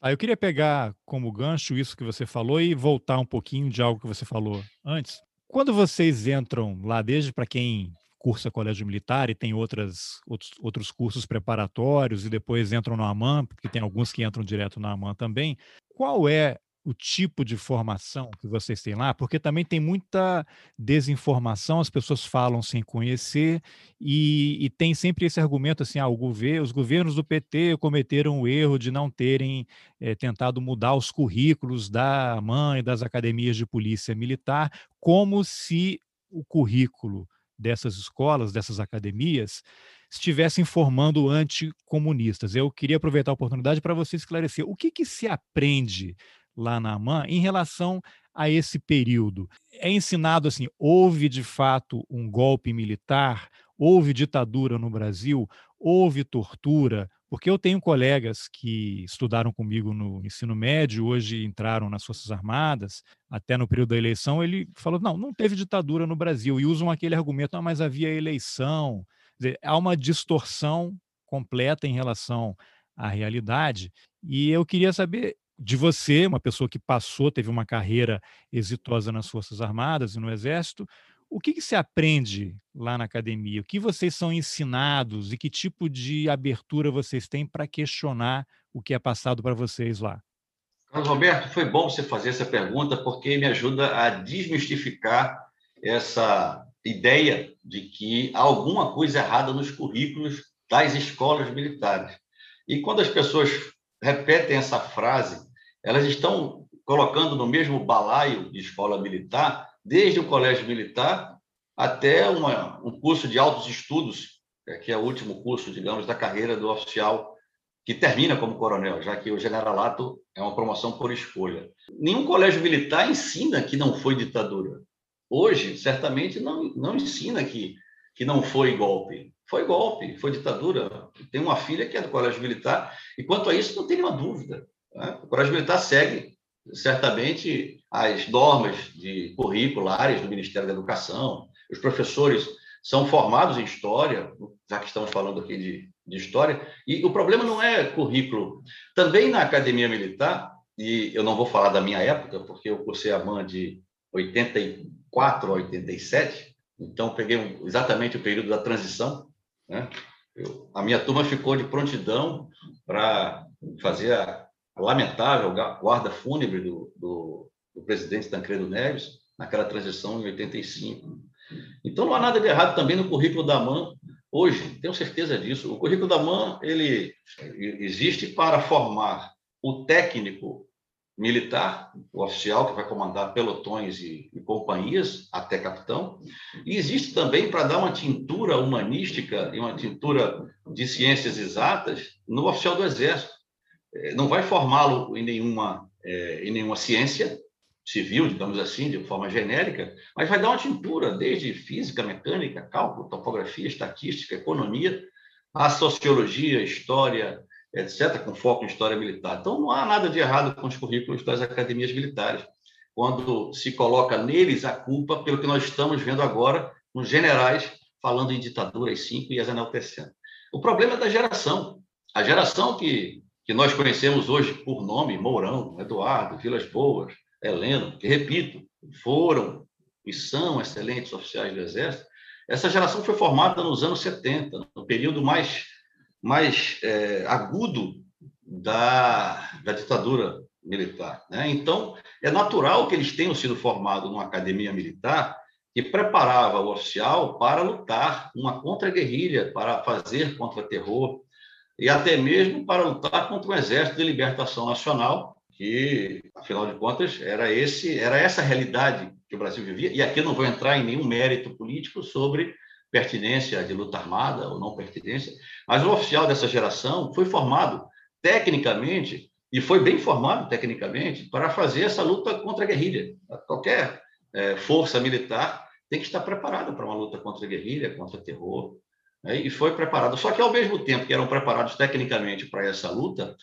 Ah, eu queria pegar como gancho isso que você falou e voltar um pouquinho de algo que você falou antes. Quando vocês entram lá, desde para quem cursa colégio militar e tem outras, outros, outros cursos preparatórios e depois entram no AMAN, porque tem alguns que entram direto na AMAN também, qual é o tipo de formação que vocês têm lá, porque também tem muita desinformação, as pessoas falam sem conhecer, e, e tem sempre esse argumento assim: ah, governo, os governos do PT cometeram o erro de não terem é, tentado mudar os currículos da mãe das academias de polícia militar, como se o currículo dessas escolas, dessas academias, estivessem formando anticomunistas. Eu queria aproveitar a oportunidade para você esclarecer o que, que se aprende lá na AMAN em relação a esse período. É ensinado assim: houve de fato um golpe militar, houve ditadura no Brasil, houve tortura, porque eu tenho colegas que estudaram comigo no ensino médio, hoje entraram nas Forças Armadas, até no período da eleição, ele falou: não, não teve ditadura no Brasil, e usam aquele argumento, ah, mas havia eleição. Dizer, há uma distorção completa em relação à realidade. E eu queria saber de você, uma pessoa que passou, teve uma carreira exitosa nas Forças Armadas e no Exército, o que, que se aprende lá na academia? O que vocês são ensinados e que tipo de abertura vocês têm para questionar o que é passado para vocês lá? Carlos Roberto, foi bom você fazer essa pergunta porque me ajuda a desmistificar essa ideia de que há alguma coisa errada nos currículos das escolas militares. E quando as pessoas repetem essa frase, elas estão colocando no mesmo balaio de escola militar, desde o colégio militar até uma, um curso de altos estudos, é, que é o último curso, digamos, da carreira do oficial que termina como coronel, já que o generalato é uma promoção por escolha. Nenhum colégio militar ensina que não foi ditadura. Hoje, certamente, não, não ensina que, que não foi golpe. Foi golpe, foi ditadura. Tem uma filha que é do Colégio Militar, e quanto a isso, não tem nenhuma dúvida. Né? O Colégio Militar segue, certamente, as normas de curriculares do Ministério da Educação. Os professores são formados em História, já que estamos falando aqui de, de História, e o problema não é currículo. Também na Academia Militar, e eu não vou falar da minha época, porque eu cursei a MAN de 84 a 87, então peguei exatamente o período da transição, né? Eu, a minha turma ficou de prontidão para fazer a, lamentável guarda fúnebre do, do, do, presidente Tancredo Neves, naquela transição em 85. Então, não há nada de errado também no currículo da MAN hoje, tenho certeza disso. O currículo da MAN ele existe para formar o técnico militar, o oficial que vai comandar pelotões e, e, companhias até capitão, e existe também para dar uma tintura humanística e uma tintura de ciências exatas no oficial do exército. É, não vai formá-lo em nenhuma é, em nenhuma ciência civil, digamos assim, de forma genérica, mas vai dar uma tintura desde física, mecânica, cálculo, topografia, estatística, economia, a sociologia, história, etc., com foco em história militar. Então, não há nada de errado com os currículos das academias militares, quando se coloca neles a culpa pelo que nós estamos vendo agora nos generais falando em ditaduras cinco e as enaltecendo. O problema é da geração. A geração que, que nós conhecemos hoje por nome, Mourão, Eduardo, Vilas Boas, Heleno, que, repito, foram e são excelentes oficiais do Exército, essa geração foi formada nos anos 70, no período mais mais é, agudo da, da ditadura militar. Né? Então, é natural que eles tenham sido formados numa academia militar que preparava o oficial para lutar uma contra-guerrilha, para fazer contra-terror, e até mesmo para lutar contra o Exército de Libertação Nacional, que, afinal de contas, era, esse, era essa realidade que o Brasil vivia. E aqui não vou entrar em nenhum mérito político sobre pertinência de luta armada ou não pertinência, mas o oficial dessa geração foi formado tecnicamente e foi bem formado tecnicamente para fazer essa luta contra a guerrilha. Qualquer é, força militar tem que estar preparada para uma luta contra a guerrilha, contra o terror, né? e foi preparado. Só que, ao mesmo tempo que eram preparados tecnicamente para essa luta,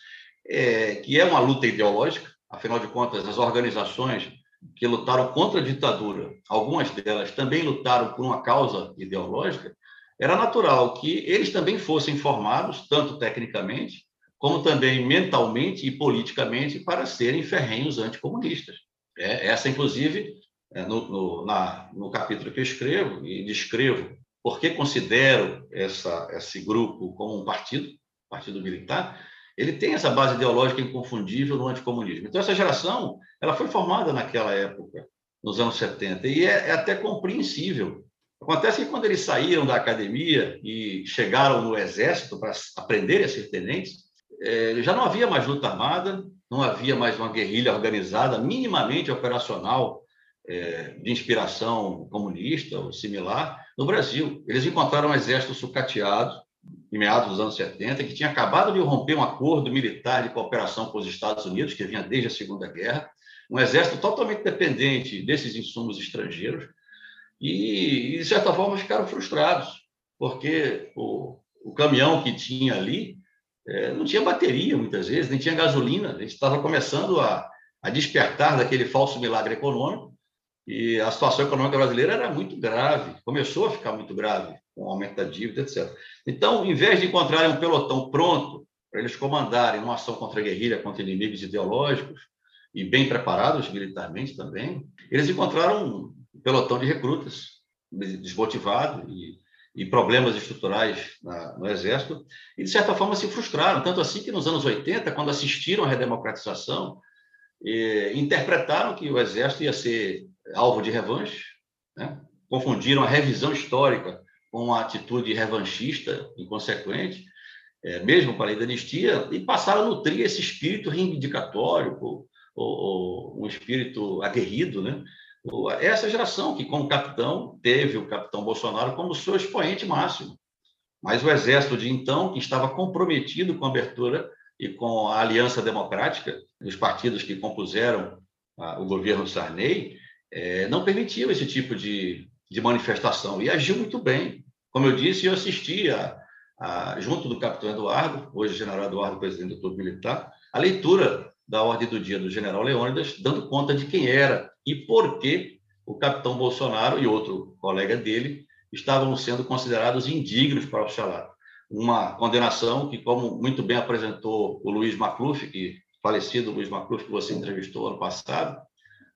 é, que é uma luta ideológica, afinal de contas, as organizações que lutaram contra a ditadura, algumas delas também lutaram por uma causa ideológica, era natural que eles também fossem formados, tanto tecnicamente, como também mentalmente e politicamente, para serem ferrenhos anticomunistas. É, essa, inclusive, é, no, no, na, no capítulo que eu escrevo e descrevo por que considero essa, esse grupo como um partido, partido militar, ele tem essa base ideológica inconfundível no anticomunismo. Então, essa geração ela foi formada naquela época, nos anos 70, e é, é até compreensível. Acontece que quando eles saíram da academia e chegaram no exército para aprender a ser tenentes, é, já não havia mais luta armada, não havia mais uma guerrilha organizada, minimamente operacional, é, de inspiração comunista ou similar, no Brasil. Eles encontraram um exército sucateado, em meados dos anos 70, que tinha acabado de romper um acordo militar de cooperação com os Estados Unidos, que vinha desde a Segunda Guerra, um exército totalmente dependente desses insumos estrangeiros, e, de certa forma, ficaram frustrados, porque o, o caminhão que tinha ali é, não tinha bateria, muitas vezes, nem tinha gasolina, a gente estava começando a, a despertar daquele falso milagre econômico, e a situação econômica brasileira era muito grave, começou a ficar muito grave, com o aumento da dívida, etc. Então, em vez de encontrarem um pelotão pronto para eles comandarem uma ação contra a guerrilha, contra inimigos ideológicos, e bem preparados militarmente também, eles encontraram um pelotão de recrutas desmotivado e, e problemas estruturais na, no Exército, e, de certa forma, se frustraram. Tanto assim que, nos anos 80, quando assistiram à redemocratização, eh, interpretaram que o Exército ia ser alvo de revanche, né? confundiram a revisão histórica com uma atitude revanchista inconsequente, é, mesmo para a lei da anistia, e passaram a nutrir esse espírito reivindicatório, ou, ou, um espírito aguerrido, né? Essa geração que, como capitão, teve o capitão Bolsonaro como seu expoente máximo. Mas o exército de então, que estava comprometido com a abertura e com a aliança democrática dos partidos que compuseram o governo Sarney, é, não permitiu esse tipo de, de manifestação e agiu muito bem. Como eu disse, eu assisti a, a, junto do capitão Eduardo, hoje general Eduardo, presidente do Clube Militar, a leitura da ordem do dia do general Leônidas, dando conta de quem era e por que o capitão Bolsonaro e outro colega dele estavam sendo considerados indignos para o oficialato. Uma condenação que, como muito bem apresentou o Luiz Macluf, que falecido Luiz Macluf, que você entrevistou ano passado,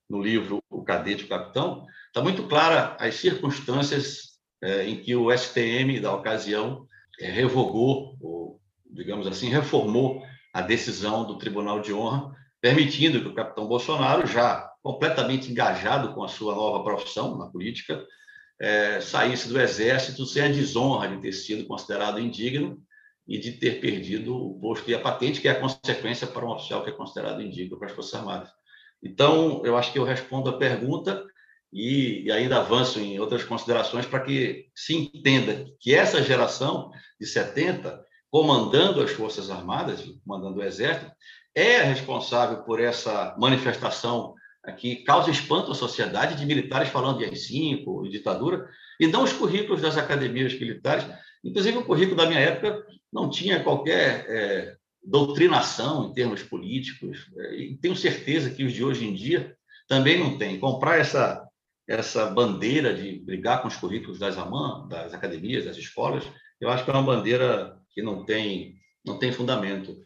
no livro O Cadete e o Capitão, está muito clara as circunstâncias é, em que o STM, da ocasião, é, revogou, ou, digamos assim, reformou a decisão do Tribunal de Honra, permitindo que o capitão Bolsonaro, já completamente engajado com a sua nova profissão na política, é, saísse do Exército sem a desonra de ter sido considerado indigno e de ter perdido o posto e a patente, que é a consequência para um oficial que é considerado indigno para as Forças Armadas. Então, eu acho que eu respondo a pergunta e, ainda avanço em outras considerações para que se entenda que essa geração de 70, comandando as Forças Armadas, comandando o Exército, é responsável por essa manifestação que causa espanto à sociedade de militares falando de AI-5 e ditadura, e não os currículos das academias militares. Inclusive, o currículo da minha época não tinha qualquer é, doutrinação em termos políticos, é, e tenho certeza que os de hoje em dia também não têm. Comprar essa essa bandeira de brigar com os currículos das AMAN, das academias, das escolas, eu acho que é uma bandeira que não tem, não tem fundamento.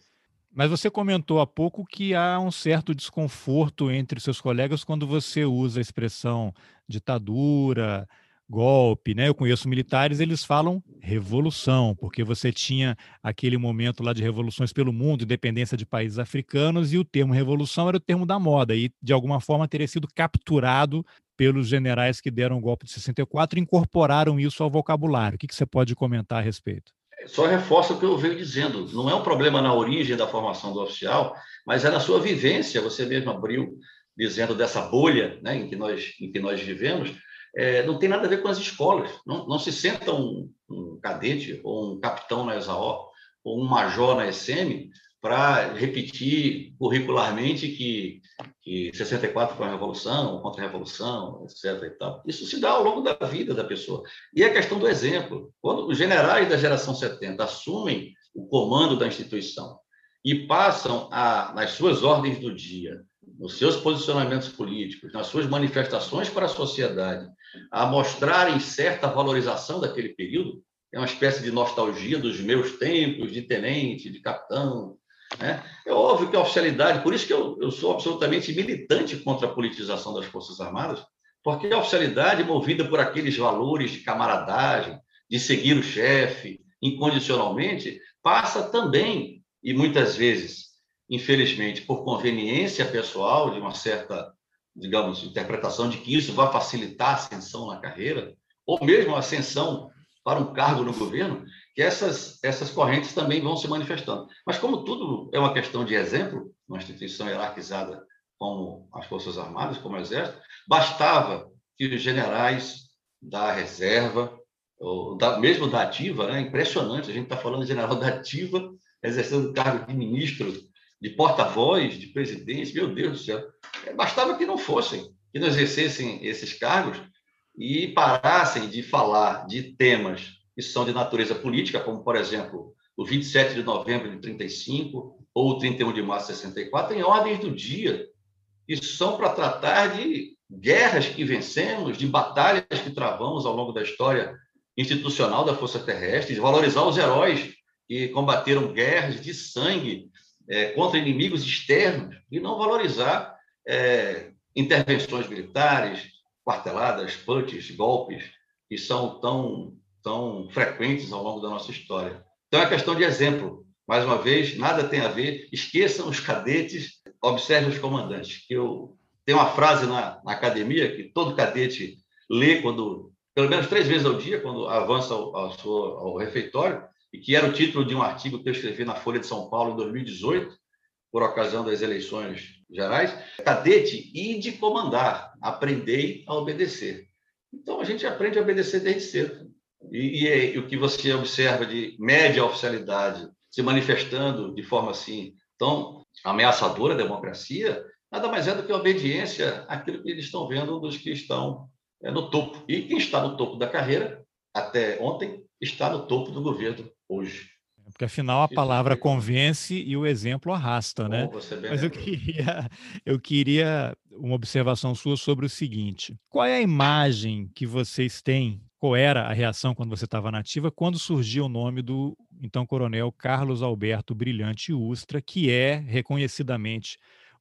Mas você comentou há pouco que há um certo desconforto entre seus colegas quando você usa a expressão ditadura, golpe, né? Eu conheço militares, eles falam revolução, porque você tinha aquele momento lá de revoluções pelo mundo, independência de países africanos, e o termo revolução era o termo da moda, e de alguma forma teria sido capturado pelos generais que deram o golpe de 64 e incorporaram isso ao vocabulário. O que, que você pode comentar a respeito? Só reforça o que eu venho dizendo. Não é um problema na origem da formação do oficial, mas é na sua vivência. Você mesmo abriu dizendo dessa bolha né, em, que nós, em que nós vivemos. É, não tem nada a ver com as escolas. Não, não se senta um, um cadete ou um capitão na ESAO ou um major na SM para repetir curricularmente que, que 64 foi uma revolução, contra-revolução, etc. E tal. Isso se dá ao longo da vida da pessoa. E a questão do exemplo. Quando os generais da geração 70 assumem o comando da instituição e passam a, nas suas ordens do dia, nos seus posicionamentos políticos, nas suas manifestações para a sociedade, a mostrarem certa valorização daquele período, é uma espécie de nostalgia dos meus tempos de tenente, de capitão. Né? É óbvio que a oficialidade, por isso que eu, eu sou absolutamente militante contra a politização das Forças Armadas, porque a oficialidade, movida por aqueles valores de camaradagem, de seguir o chefe incondicionalmente, passa também, e muitas vezes, infelizmente, por conveniência pessoal, de uma certa, digamos, interpretação de que isso vai facilitar a ascensão na carreira, ou mesmo a ascensão para um cargo no governo, que essas, essas correntes também vão se manifestando. Mas, como tudo é uma questão de exemplo, uma instituição hierarquizada como as Forças Armadas, como o Exército, bastava que os generais da reserva, ou da, mesmo da ativa, né? impressionante, a gente está falando de general da ativa, exercendo o cargo de ministro, de porta-voz, de presidente, meu Deus do céu, bastava que não fossem, que não exercessem esses cargos e parassem de falar de temas que são de natureza política, como, por exemplo, o 27 de novembro de 35 ou o 31 de março de 64, em ordens do dia, que são para tratar de guerras que vencemos, de batalhas que travamos ao longo da história institucional da Força Terrestre, de valorizar os heróis que combateram guerras de sangue é, contra inimigos externos, e não valorizar é, intervenções militares, quarteladas, punches, golpes, que são tão, tão frequentes ao longo da nossa história. Então, é questão de exemplo. Mais uma vez, nada tem a ver. Esqueçam os cadetes, observem os comandantes. Eu tenho uma frase na, na academia que todo cadete lê quando, pelo menos três vezes ao dia, quando avança ao, ao, ao refeitório, e que era o título de um artigo que eu escrevi na Folha de São Paulo em 2018, por ocasião das eleições gerais, cadete e de comandar, aprendei a obedecer. Então, a gente aprende a obedecer desde cedo. E, e, e o que você observa de média oficialidade se manifestando de forma assim tão ameaçadora à democracia, nada mais é do que obediência àquilo que eles estão vendo dos que estão é, no topo. E quem está no topo da carreira, até ontem, está no topo do governo hoje. Porque afinal a palavra convence e o exemplo arrasta, né? Mas eu queria, eu queria uma observação sua sobre o seguinte: qual é a imagem que vocês têm? Qual era a reação quando você estava nativa quando surgiu o nome do então coronel Carlos Alberto Brilhante Ustra, que é reconhecidamente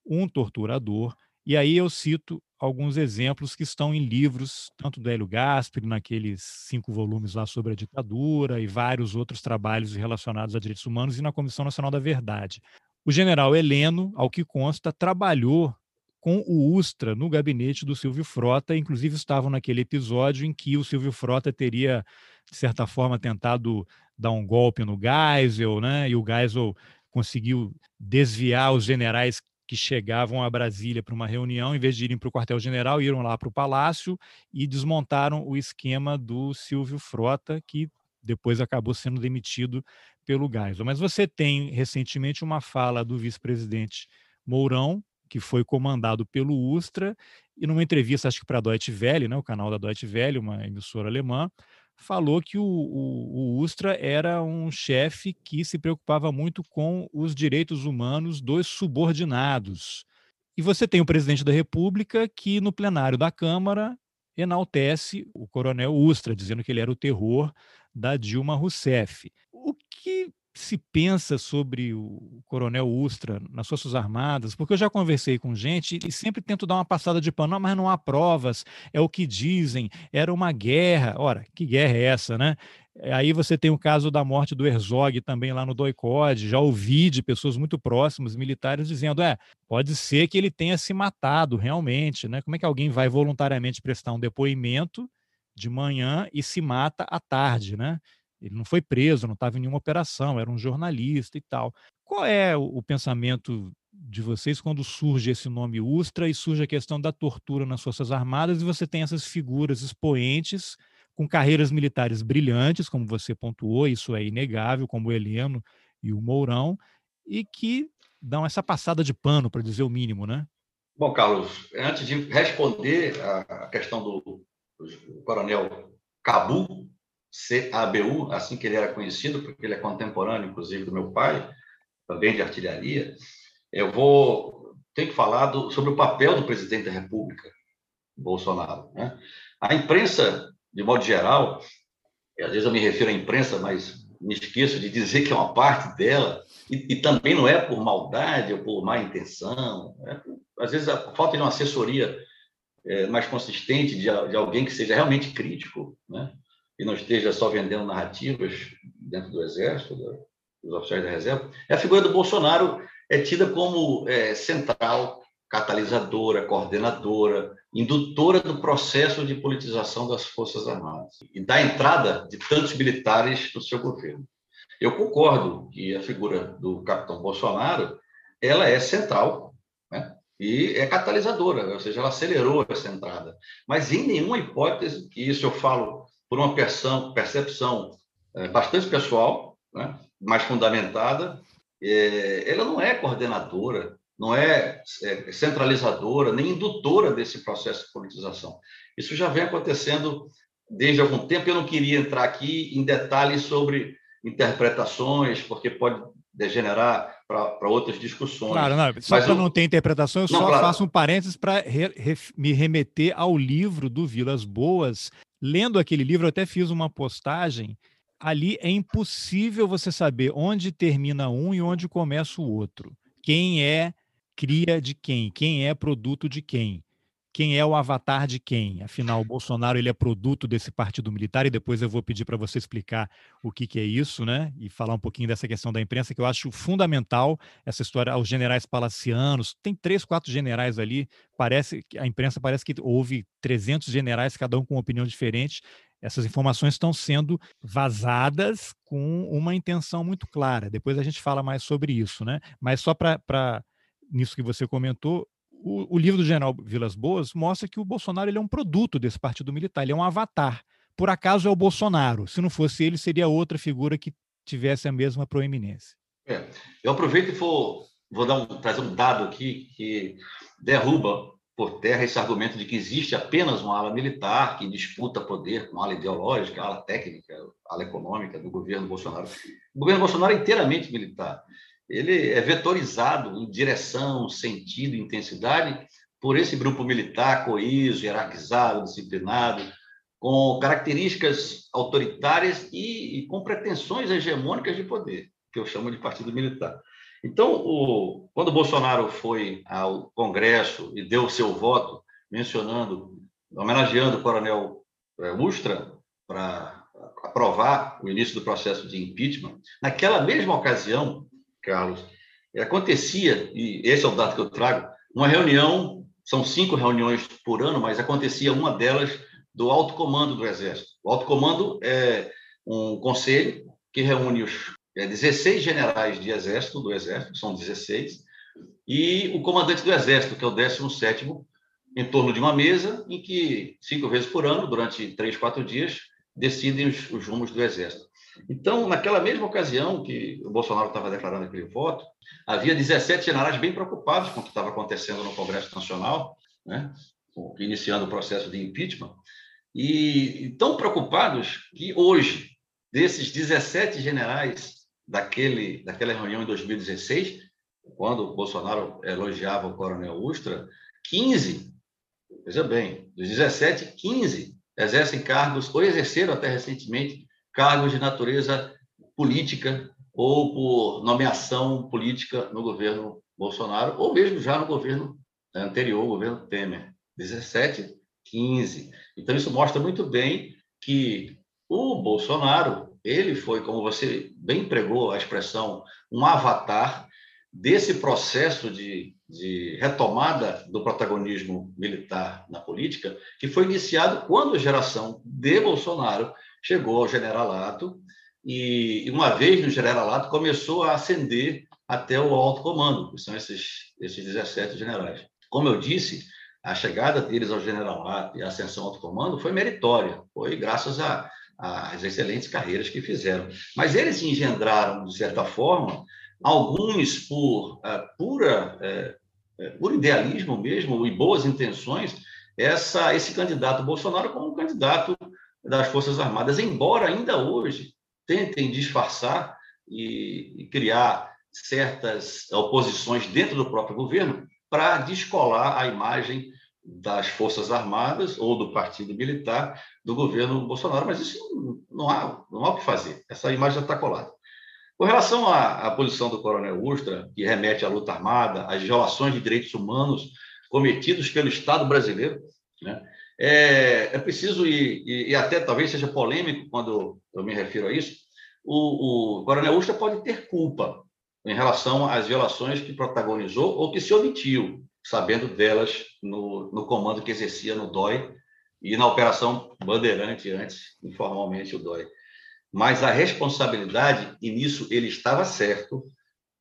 um torturador? E aí eu cito alguns exemplos que estão em livros, tanto do Hélio Gaspari, naqueles cinco volumes lá sobre a ditadura, e vários outros trabalhos relacionados a direitos humanos, e na Comissão Nacional da Verdade. O general Heleno, ao que consta, trabalhou com o Ustra no gabinete do Silvio Frota, inclusive estavam naquele episódio em que o Silvio Frota teria, de certa forma, tentado dar um golpe no Geisel, né? e o Geisel conseguiu desviar os generais que chegavam a Brasília para uma reunião, em vez de irem para o quartel-general, iram lá para o palácio e desmontaram o esquema do Silvio Frota, que depois acabou sendo demitido pelo Geisel. Mas você tem recentemente uma fala do vice-presidente Mourão, que foi comandado pelo Ustra, e numa entrevista, acho que para a Deutsche Welle, né, o canal da Deutsche Welle, uma emissora alemã, falou que o, o, o Ustra era um chefe que se preocupava muito com os direitos humanos dos subordinados. E você tem o presidente da República que, no plenário da Câmara, enaltece o coronel Ustra, dizendo que ele era o terror da Dilma Rousseff. O que se pensa sobre o Coronel Ustra nas Forças Armadas? Porque eu já conversei com gente e sempre tento dar uma passada de pano, mas não há provas, é o que dizem, era uma guerra. Ora, que guerra é essa, né? Aí você tem o caso da morte do Herzog também lá no Doicode, já ouvi de pessoas muito próximas, militares, dizendo, é, pode ser que ele tenha se matado realmente, né? Como é que alguém vai voluntariamente prestar um depoimento de manhã e se mata à tarde, né? Ele não foi preso, não estava em nenhuma operação, era um jornalista e tal. Qual é o, o pensamento de vocês quando surge esse nome Ustra e surge a questão da tortura nas Forças Armadas e você tem essas figuras expoentes com carreiras militares brilhantes, como você pontuou, isso é inegável, como o Heleno e o Mourão, e que dão essa passada de pano, para dizer o mínimo, né? Bom, Carlos, antes de responder a questão do, do coronel Cabu, CABU, assim que ele era conhecido, porque ele é contemporâneo, inclusive, do meu pai, também de artilharia, eu vou ter que falar do, sobre o papel do presidente da República, Bolsonaro. Né? A imprensa, de modo geral, às vezes eu me refiro à imprensa, mas me esqueço de dizer que é uma parte dela, e, e também não é por maldade ou por má intenção, é, às vezes a falta de uma assessoria é, mais consistente de, de, alguém que seja realmente crítico, né? E não esteja só vendendo narrativas dentro do Exército, dos oficiais da reserva, é a figura do Bolsonaro é tida como é, central, catalisadora, coordenadora, indutora do processo de politização das Forças Armadas e da entrada de tantos militares no seu governo. Eu concordo que a figura do capitão Bolsonaro ela é central né? e é catalisadora, ou seja, ela acelerou essa entrada. Mas em nenhuma hipótese, e isso eu falo por uma percepção, percepção é, bastante pessoal, né? mais fundamentada, é, ela não é coordenadora, não é, é centralizadora, nem indutora desse processo de politização. Isso já vem acontecendo desde algum tempo. Eu não queria entrar aqui em detalhes sobre interpretações, porque pode degenerar para outras discussões. Claro, não, só para não ter interpretação, eu não, só claro. faço um parênteses para re, re, me remeter ao livro do Vilas Boas. Lendo aquele livro, eu até fiz uma postagem. Ali é impossível você saber onde termina um e onde começa o outro. Quem é cria de quem, quem é produto de quem, quem é o avatar de quem. Afinal, o Bolsonaro ele é produto desse partido militar e depois eu vou pedir para você explicar o que, que é isso, né? E falar um pouquinho dessa questão da imprensa que eu acho fundamental essa história aos generais palacianos. Tem três, quatro generais ali. Parece que a imprensa parece que houve 300 generais, cada um com uma opinião diferente. Essas informações estão sendo vazadas com uma intenção muito clara. Depois a gente fala mais sobre isso, né? Mas só para nisso que você comentou, o, o, livro do general Vilas Boas mostra que o Bolsonaro ele é um produto desse partido militar, ele é um avatar. Por acaso é o Bolsonaro. Se não fosse ele, seria outra figura que tivesse a mesma proeminência. É, eu aproveito e vou, vou dar um, trazer um dado aqui que derruba por terra esse argumento de que existe apenas uma ala militar que disputa poder com ala ideológica, ala técnica, ala econômica do governo Bolsonaro. O governo Bolsonaro é inteiramente militar ele é vetorizado em direção, sentido, intensidade por esse grupo militar coeso, hierarquizado, disciplinado, com características autoritárias e, e, com pretensões hegemônicas de poder, que eu chamo de partido militar. Então, o, quando o Bolsonaro foi ao Congresso e deu o seu voto, mencionando, homenageando o coronel é, Ustra para aprovar o início do processo de impeachment, naquela mesma ocasião, Carlos, acontecia, e esse é o dado que eu trago, uma reunião, são cinco reuniões por ano, mas acontecia uma delas do alto comando do Exército. O alto comando é um conselho que reúne os é, 16 generais de Exército, do Exército, são 16, e o comandante do Exército, que é o 17º, em torno de uma mesa em que, cinco vezes por ano, durante três, quatro dias, decidem os, os rumos do Exército. Então, naquela mesma ocasião que o Bolsonaro estava declarando aquele voto, havia 17 generais bem preocupados com o que estava acontecendo no Congresso Nacional, né? iniciando o processo de impeachment, e tão preocupados que hoje, desses 17 generais daquele, daquela reunião em 2016, quando o Bolsonaro elogiava o coronel Ustra, 15, veja bem, dos 17, 15 exercem cargos, ou exerceram até recentemente, cargos de natureza política ou por nomeação política no governo Bolsonaro, ou mesmo já no governo anterior, o governo Temer. 17, 15. Então, isso mostra muito bem que o Bolsonaro, ele foi, como você bem pregou a expressão, um avatar desse processo de, de retomada do protagonismo militar na política, que foi iniciado quando a geração de Bolsonaro chegou ao generalato e, uma vez no generalato, começou a ascender até o alto comando, que são esses, esses 17 generais. Como eu disse, a chegada deles ao generalato e a ascensão ao alto comando foi meritória, foi graças às excelentes carreiras que fizeram. Mas eles engendraram, de certa forma, alguns por uh, pura, uh, por idealismo mesmo e boas intenções, essa, esse candidato Bolsonaro como um candidato das Forças Armadas, embora ainda hoje tentem disfarçar e, e criar certas oposições dentro do próprio governo para descolar a imagem das Forças Armadas ou do Partido Militar do governo Bolsonaro, mas isso não há, não há o que fazer. Essa imagem já está colada. Com relação à, à, posição do Coronel Ustra, que remete à luta armada, às violações de direitos humanos cometidos pelo Estado brasileiro, né? É, é, preciso, e, e, e, até talvez seja polêmico quando eu me refiro a isso, o, o Coronel Ustra pode ter culpa em relação às violações que protagonizou ou que se omitiu, sabendo delas no, no comando que exercia no DOI e na Operação Bandeirante, antes, informalmente, o DOI. Mas a responsabilidade, e nisso ele estava certo,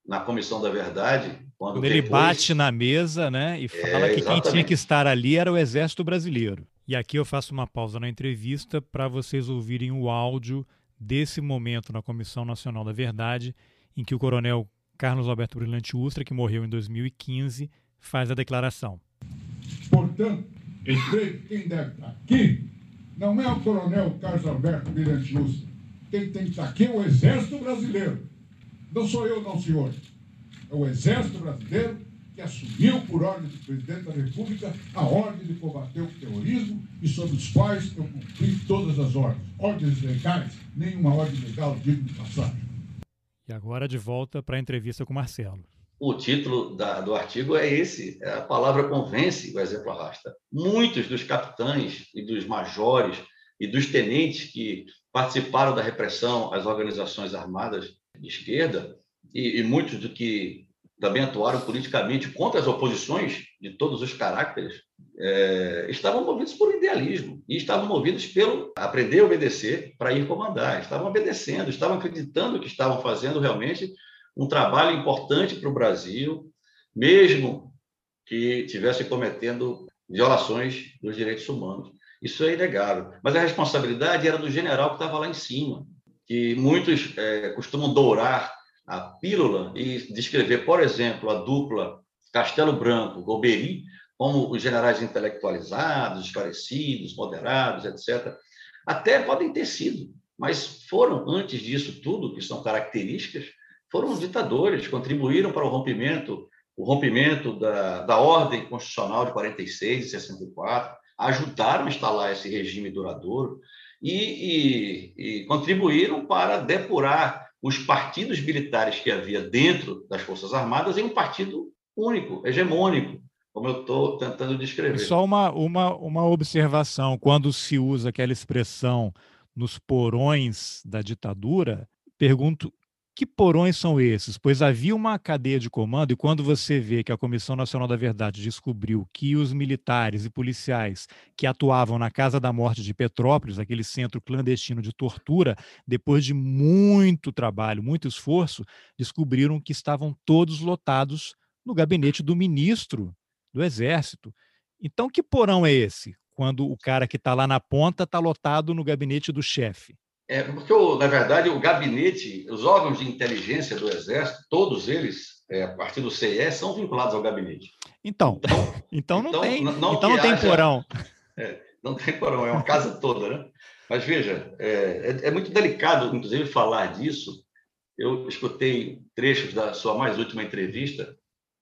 na Comissão da Verdade, quando, quando ele bate na mesa né, e fala é, que quem tinha que estar ali era o Exército Brasileiro. E aqui eu faço uma pausa na entrevista para vocês ouvirem o áudio desse momento na Comissão Nacional da Verdade, em que o coronel Carlos Alberto Brilhante Ustra, que morreu em 2015, faz a declaração. Portanto, eu creio que quem deve estar aqui não é o coronel Carlos Alberto Brilhante Ustra. Quem tem que estar aqui é o Exército Brasileiro. Não sou eu, não, senhor. É o Exército Brasileiro que assumiu, por ordem do presidente da República, a ordem de combater o terrorismo e sobre os quais eu cumpri todas as ordens. Ordens legais, nenhuma ordem legal digna de passagem. E agora de volta para a entrevista com Marcelo. O título da, do artigo é esse: é a palavra convence, o exemplo arrasta. Muitos dos capitães e dos majores e dos tenentes que participaram da repressão às organizações armadas de esquerda, e, e muitos do que também atuaram politicamente contra as oposições de todos os caracteres, é, estavam movidos por idealismo e estavam movidos pelo aprender a obedecer para ir comandar. Estavam obedecendo, estavam acreditando que estavam fazendo realmente um trabalho importante para o Brasil, mesmo que estivessem cometendo violações dos direitos humanos. Isso é inegável. Mas a responsabilidade era do general que estava lá em cima, que muitos é, costumam dourar a pílula e descrever, por exemplo, a dupla Castelo Branco, Goberi, como os generais intelectualizados, esclarecidos, moderados, etc. Até podem ter sido, mas foram, antes disso tudo, que são características, foram ditadores, contribuíram para o rompimento, o rompimento da, da ordem constitucional de 46 e 64, ajudaram a instalar esse regime duradouro, e, e, e contribuíram para depurar os partidos militares que havia dentro das Forças Armadas em um partido único, hegemônico, como eu estou tentando descrever. Só uma, uma, uma observação: quando se usa aquela expressão nos porões da ditadura, pergunto que porões são esses? Pois havia uma cadeia de comando, e quando você vê que a Comissão Nacional da Verdade descobriu que os militares e policiais que atuavam na Casa da Morte de Petrópolis, aquele centro clandestino de tortura, depois de muito trabalho, muito esforço, descobriram que estavam todos lotados no gabinete do ministro do Exército. Então, que porão é esse? Quando o cara que está lá na ponta está lotado no gabinete do chefe. É, porque, na verdade, o gabinete, os órgãos de inteligência do Exército, todos eles, é, a partir do CIE, são vinculados ao gabinete. Então, então, então não então, tem, não, então não tem haja, porão. É, não tem porão, é uma casa toda, né? Mas veja, é, é, é, muito delicado, inclusive, falar disso. Eu escutei trechos da sua mais última entrevista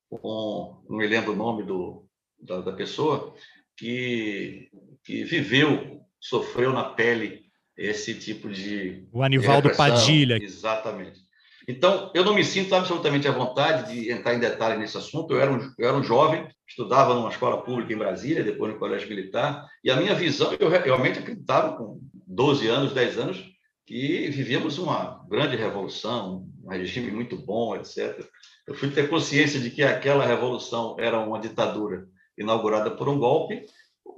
com, não me lembro o nome do, da, da pessoa, que, que viveu, sofreu na pele esse tipo de. O Anivaldo Padilha. Exatamente. Então, eu não me sinto absolutamente à vontade de entrar em detalhes nesse assunto. Eu era um, eu era um jovem, estudava numa escola pública em Brasília, depois no colégio militar, e a minha visão, eu realmente acreditava, com 12 anos, 10 anos, que vivíamos uma grande revolução, um regime muito bom, etc. Eu fui ter consciência de que aquela revolução era uma ditadura inaugurada por um golpe,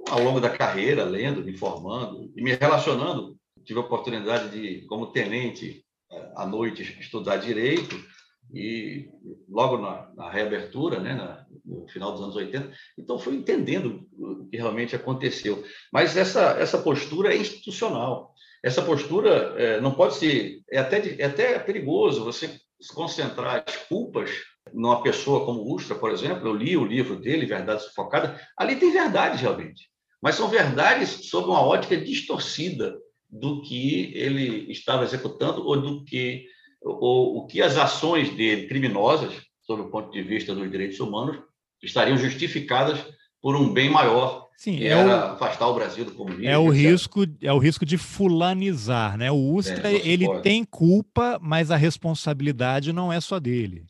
ao longo da carreira, lendo, me informando e me relacionando tive a oportunidade de, como tenente, eh, à noite, estudar direito e logo na, na reabertura, né, na, no final dos anos 80, então fui entendendo o que realmente aconteceu. Mas essa, essa postura é institucional. Essa postura é, não pode ser, é até, é até perigoso você concentrar as culpas numa pessoa como Ustra, por exemplo, eu li o livro dele, Verdade Sufocada, ali tem verdade realmente, mas são verdades sob uma ótica distorcida do que ele estava executando ou do que ou, o que as ações dele criminosas, sob o ponto de vista dos direitos humanos, estariam justificadas por um bem maior Sim, que é era o, afastar o Brasil do comunismo. é o etc. risco, é o risco de fulanizar, né? O Ustra, É, não se ele pode. tem culpa, mas a responsabilidade não é só dele.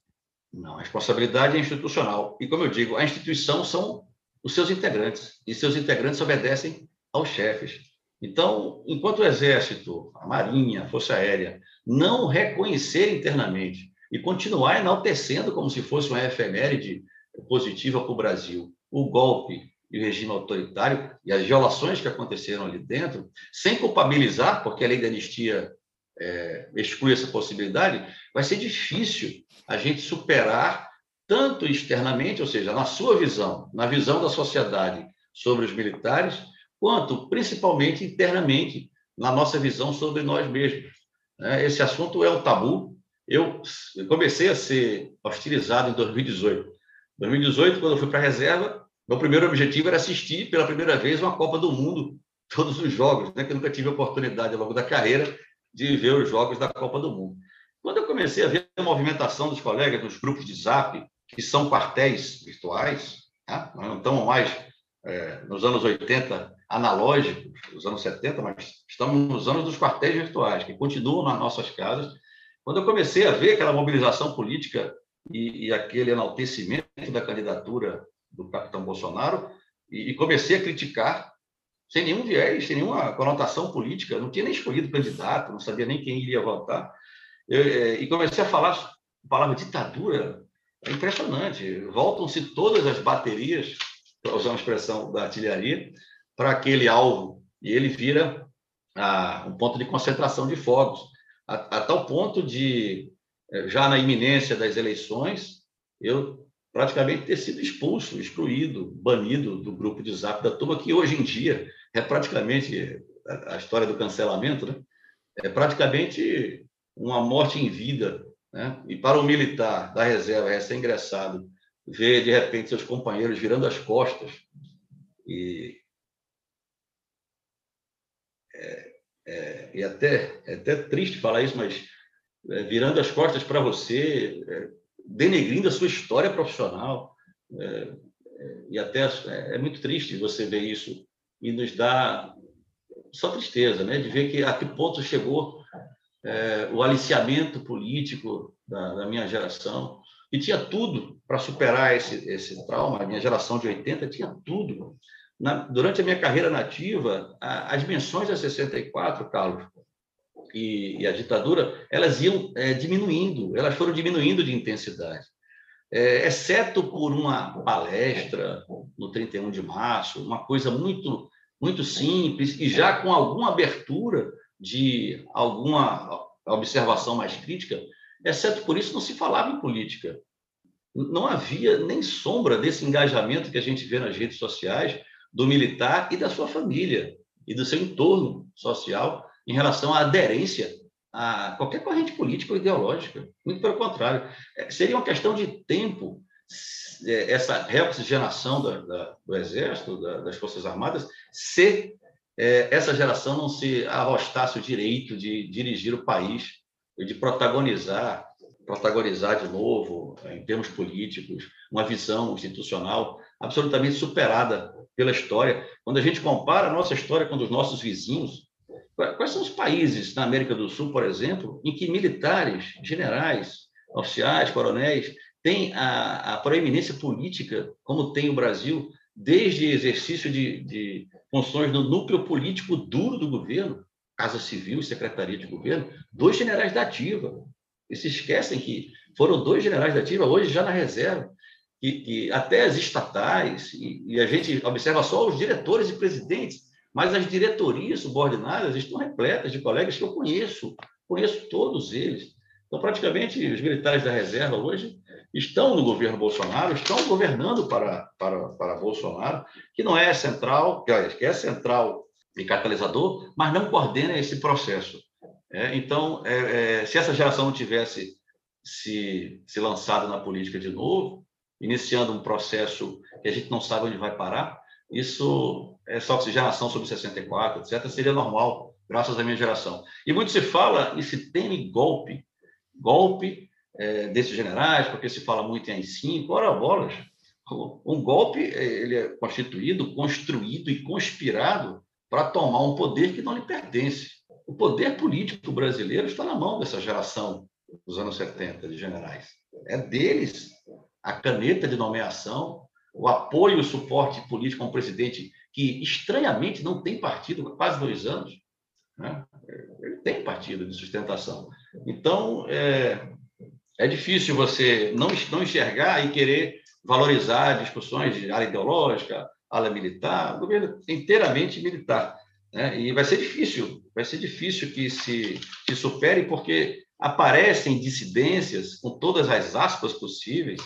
Não, a responsabilidade é institucional. E, como eu digo, a instituição são os seus integrantes, e seus integrantes obedecem aos chefes. Então, enquanto o Exército, a Marinha, a Força Aérea não reconhecer internamente e continuar enaltecendo como se fosse uma efeméride positiva para o Brasil, o golpe e o regime autoritário e as violações que aconteceram ali dentro, sem culpabilizar, porque a lei da anistia é, exclui essa possibilidade, vai ser difícil a gente superar tanto externamente, ou seja, na sua visão, na visão da sociedade sobre os militares, quanto principalmente internamente na nossa visão sobre nós mesmos. né? Esse assunto é um tabu. Eu comecei a ser hostilizado em 2018. 2018, quando eu fui para a reserva, meu primeiro objetivo era assistir pela primeira vez uma Copa do Mundo, todos os jogos, né? que eu nunca tive a oportunidade ao longo da carreira de ver os jogos da Copa do Mundo. Quando eu comecei a ver a movimentação dos colegas nos grupos de Zap, que são quartéis virtuais, tá? não estamos mais é, nos anos 80 analógicos, nos anos 70, mas estamos nos anos dos quartéis virtuais, que continuam nas nossas casas. Quando eu comecei a ver aquela mobilização política e, e aquele enaltecimento da candidatura do capitão Bolsonaro, e, e comecei a criticar, sem nenhum viés, sem nenhuma conotação política, não tinha nem escolhido candidato, não sabia nem quem iria votar, eu, é, e comecei a falar a palavra ditadura, é impressionante. Voltam-se todas as baterias, para usar uma expressão da artilharia, para aquele alvo, e ele vira ah, um ponto de concentração de fogos, a, a tal ponto de, eh, já na iminência das eleições, eu praticamente ter sido expulso, excluído, banido do grupo de zap da turma, que hoje em dia é praticamente a, a história do cancelamento, né? é praticamente uma morte em vida. Né? E para o militar da reserva recém-ingressado, ver de repente seus companheiros virando as costas e é, e até é até triste falar isso, mas é, virando as costas para você, é, denegrindo a sua história profissional, é, é, e até é, é muito triste você ver isso e nos dá só tristeza, né, de ver que a que ponto chegou o aliciamento político da, da minha geração e tinha tudo para superar esse, esse trauma. A minha geração de 80 tinha tudo. Na, durante a minha carreira nativa, a, as menções a 64, Carlos, e, e a ditadura, elas iam é, diminuindo, elas foram diminuindo de intensidade. É, exceto por uma palestra no 31 de março, uma coisa muito, muito simples e já com alguma abertura de alguma observação mais crítica, exceto por isso não se falava em política. Não havia nem sombra desse engajamento que a gente vê nas redes sociais do militar e da sua família e do seu entorno social em relação à aderência a qualquer corrente política ou ideológica. Muito pelo contrário. É, seria uma questão de tempo é, essa reoxigenação da, da, do Exército, da, das Forças Armadas, se é, essa geração não se arrostasse o direito de dirigir o país, de protagonizar, protagonizar de novo, em termos políticos, uma visão institucional absolutamente superada pela história. Quando a gente compara a nossa história com a dos nossos vizinhos, quais são os países na América do Sul, por exemplo, em que militares, generais, oficiais, coronéis, têm a, a proeminência política, como tem o Brasil, desde exercício de, de funções no núcleo político duro do governo, Casa Civil e Secretaria de Governo, dois generais da ativa. E se esquecem que foram dois generais da ativa, hoje já na reserva, que, até as estatais, e, e, a gente observa só os diretores e presidentes, mas as diretorias subordinadas estão repletas de colegas que eu conheço, conheço todos eles. Então, praticamente, os militares da reserva hoje estão no governo Bolsonaro, estão governando para, para, para Bolsonaro, que não é central, que é central e catalisador, mas não coordena esse processo. É, então, é, é, se essa geração não tivesse se, se lançado na política de novo, iniciando um processo que a gente não sabe onde vai parar. Isso, essa oxigenação sobre 64, etc., seria normal, graças à minha geração. E muito se fala e se teme golpe, golpe é, desses generais, porque se fala muito em AI-5, ora bolas. Um golpe ele é constituído, construído e conspirado para tomar um poder que não lhe pertence. O poder político brasileiro está na mão dessa geração dos anos 70 de generais. É deles a caneta de nomeação, o apoio e o suporte político a um presidente que, estranhamente, não tem partido há quase dois anos. Né? Ele tem partido de sustentação. Então, é, é difícil você não, não enxergar e querer valorizar discussões de área ideológica, área militar, o governo inteiramente militar. Né? E vai ser difícil, vai ser difícil que se, se supere, porque aparecem dissidências, com todas as aspas possíveis,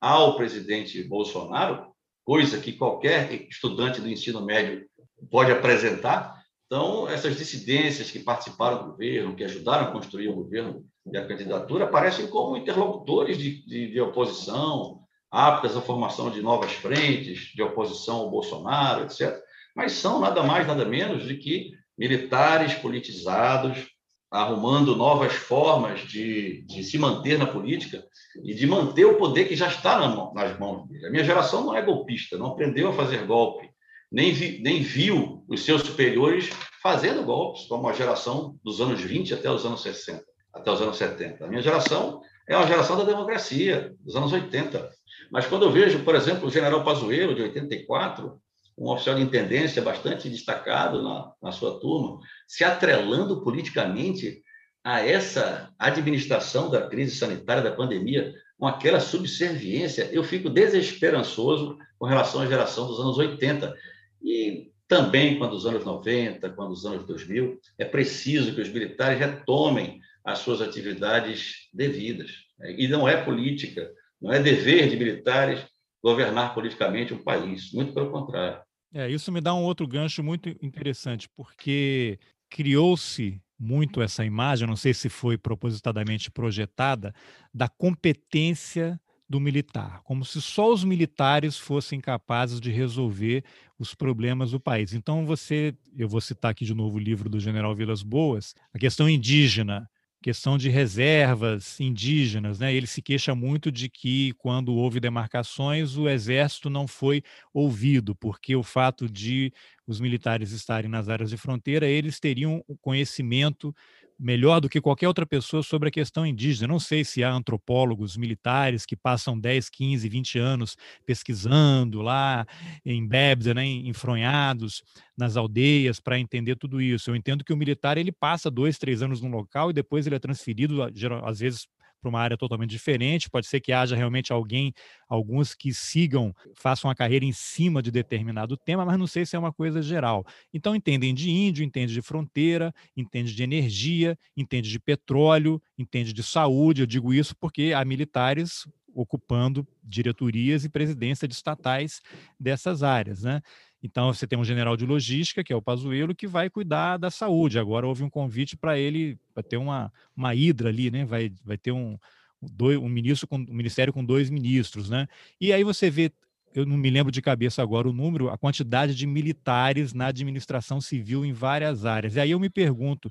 ao presidente Bolsonaro, coisa que qualquer estudante do ensino médio pode apresentar. Então, essas dissidências que participaram do governo, que ajudaram a construir o governo e a candidatura, aparecem como interlocutores de, de, de oposição, aptas à formação de novas frentes de oposição ao Bolsonaro, etc. Mas são nada mais, nada menos de que militares politizados, arrumando novas formas de, de se manter na política e de manter o poder que já está na, nas mãos dele. A minha geração não é golpista, não aprendeu a fazer golpe, nem, vi, nem viu os seus superiores fazendo golpes, como a geração dos anos 20 até os anos 60, até os anos 70. A minha geração é uma geração da democracia, dos anos 80. Mas quando eu vejo, por exemplo, o general Pazuello, de 84, um oficial de intendência bastante destacado na, na sua turma, se atrelando politicamente a essa administração da crise sanitária, da pandemia, com aquela subserviência, eu fico desesperançoso com relação à geração dos anos 80. E também, quando os anos 90, quando os anos 2000, é preciso que os militares retomem as suas atividades devidas. E não é política, não é dever de militares governar politicamente um país, muito pelo contrário. É, isso me dá um outro gancho muito interessante, porque criou-se muito essa imagem, não sei se foi propositadamente projetada, da competência do militar, como se só os militares fossem capazes de resolver os problemas do país. Então você, eu vou citar aqui de novo o livro do General Vilas Boas, a questão indígena, questão de reservas indígenas, né? Ele se queixa muito de que quando houve demarcações o exército não foi ouvido, porque o fato de os militares estarem nas áreas de fronteira, eles teriam o conhecimento melhor do que qualquer outra pessoa sobre a questão indígena. Não sei se há antropólogos militares que passam 10, 15, 20 anos pesquisando lá em Bébida, né, enfronhados nas aldeias para entender tudo isso. Eu entendo que o militar ele passa dois, três anos num local e depois ele é transferido, às vezes para uma área totalmente diferente. Pode ser que haja realmente alguém, alguns que sigam, façam a carreira em cima de determinado tema, mas não sei se é uma coisa geral. Então, entendem de índio, entende de fronteira, entende de energia, entende de petróleo, entende de saúde. Eu digo isso porque há militares ocupando diretorias e presidência de estatais dessas áreas, né? Então, você tem um general de logística, que é o Pazuello, que vai cuidar da saúde. Agora houve um convite para ele, para ter uma, uma hidra ali, né? Vai, vai ter um, dois, um, ministro com, um ministério com dois ministros, né? E aí você vê, eu não me lembro de cabeça agora o número, a quantidade de militares na administração civil em várias áreas. E aí eu me pergunto,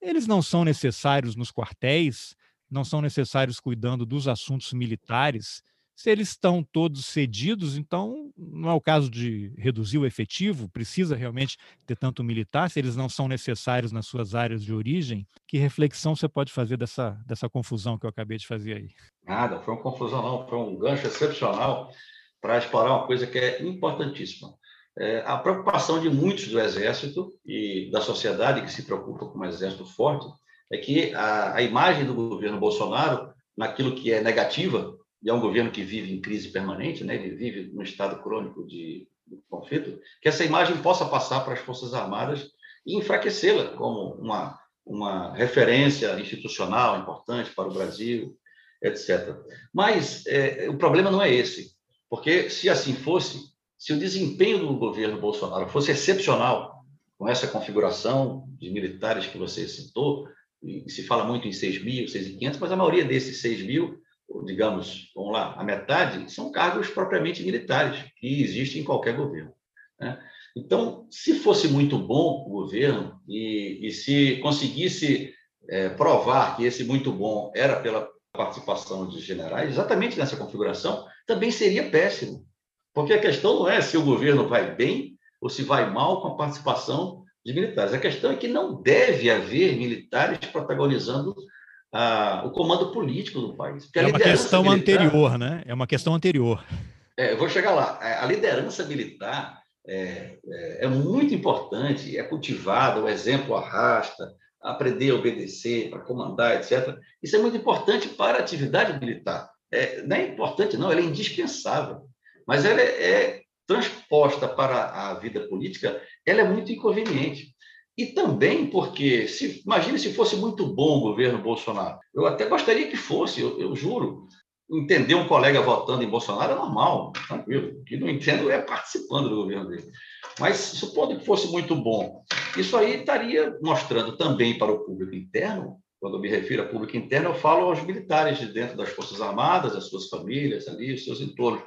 eles não são necessários nos quartéis? Não são necessários cuidando dos assuntos militares? Se eles estão todos cedidos, então não é o caso de reduzir o efetivo, precisa realmente ter tanto militar, se eles não são necessários nas suas áreas de origem. Que reflexão você pode fazer dessa, dessa confusão que eu acabei de fazer aí? Nada, foi uma confusão, não, foi um gancho excepcional para explorar uma coisa que é importantíssima. É, a preocupação de muitos do Exército e da sociedade que se preocupa com um Exército forte é que a, a imagem do governo Bolsonaro, naquilo que é negativa, e é um governo que vive em crise permanente, né? ele vive num estado crônico de, de conflito, que essa imagem possa passar para as Forças Armadas e enfraquecê-la como uma, uma referência institucional importante para o Brasil, etc. Mas é, o problema não é esse, porque se assim fosse, se o desempenho do governo Bolsonaro fosse excepcional, com essa configuração de militares que você citou, e se fala muito em 6 mil, 6.500, mas a maioria desses 6 mil, digamos, vamos lá, a metade, são cargos propriamente militares, que existem em qualquer governo. Né? Então, se fosse muito bom o governo e, e se conseguisse é, provar que esse muito bom era pela participação de generais, exatamente nessa configuração, também seria péssimo. Porque a questão não é se o governo vai bem ou se vai mal com a participação de militares. A questão é que não deve haver militares protagonizando ah, o comando político do país. É uma questão militar, anterior, né? É uma questão anterior. É, eu vou chegar lá. A liderança militar é, é, é muito importante, é cultivada, o exemplo arrasta, aprender a obedecer, para comandar, etc. Isso é muito importante para a atividade militar. É, não é importante, não, ela é indispensável. Mas ela é, é transposta para a vida política, ela é muito inconveniente. E também porque, se, imagine se fosse muito bom o governo Bolsonaro. Eu até gostaria que fosse, eu, eu juro. Entender um colega votando em Bolsonaro é normal, tranquilo. O que não entendo é participando do governo dele. Mas, supondo que fosse muito bom, isso aí estaria mostrando também para o público interno, quando eu me refiro a público interno, eu falo aos militares de dentro das Forças Armadas, as suas famílias ali, os seus entornos,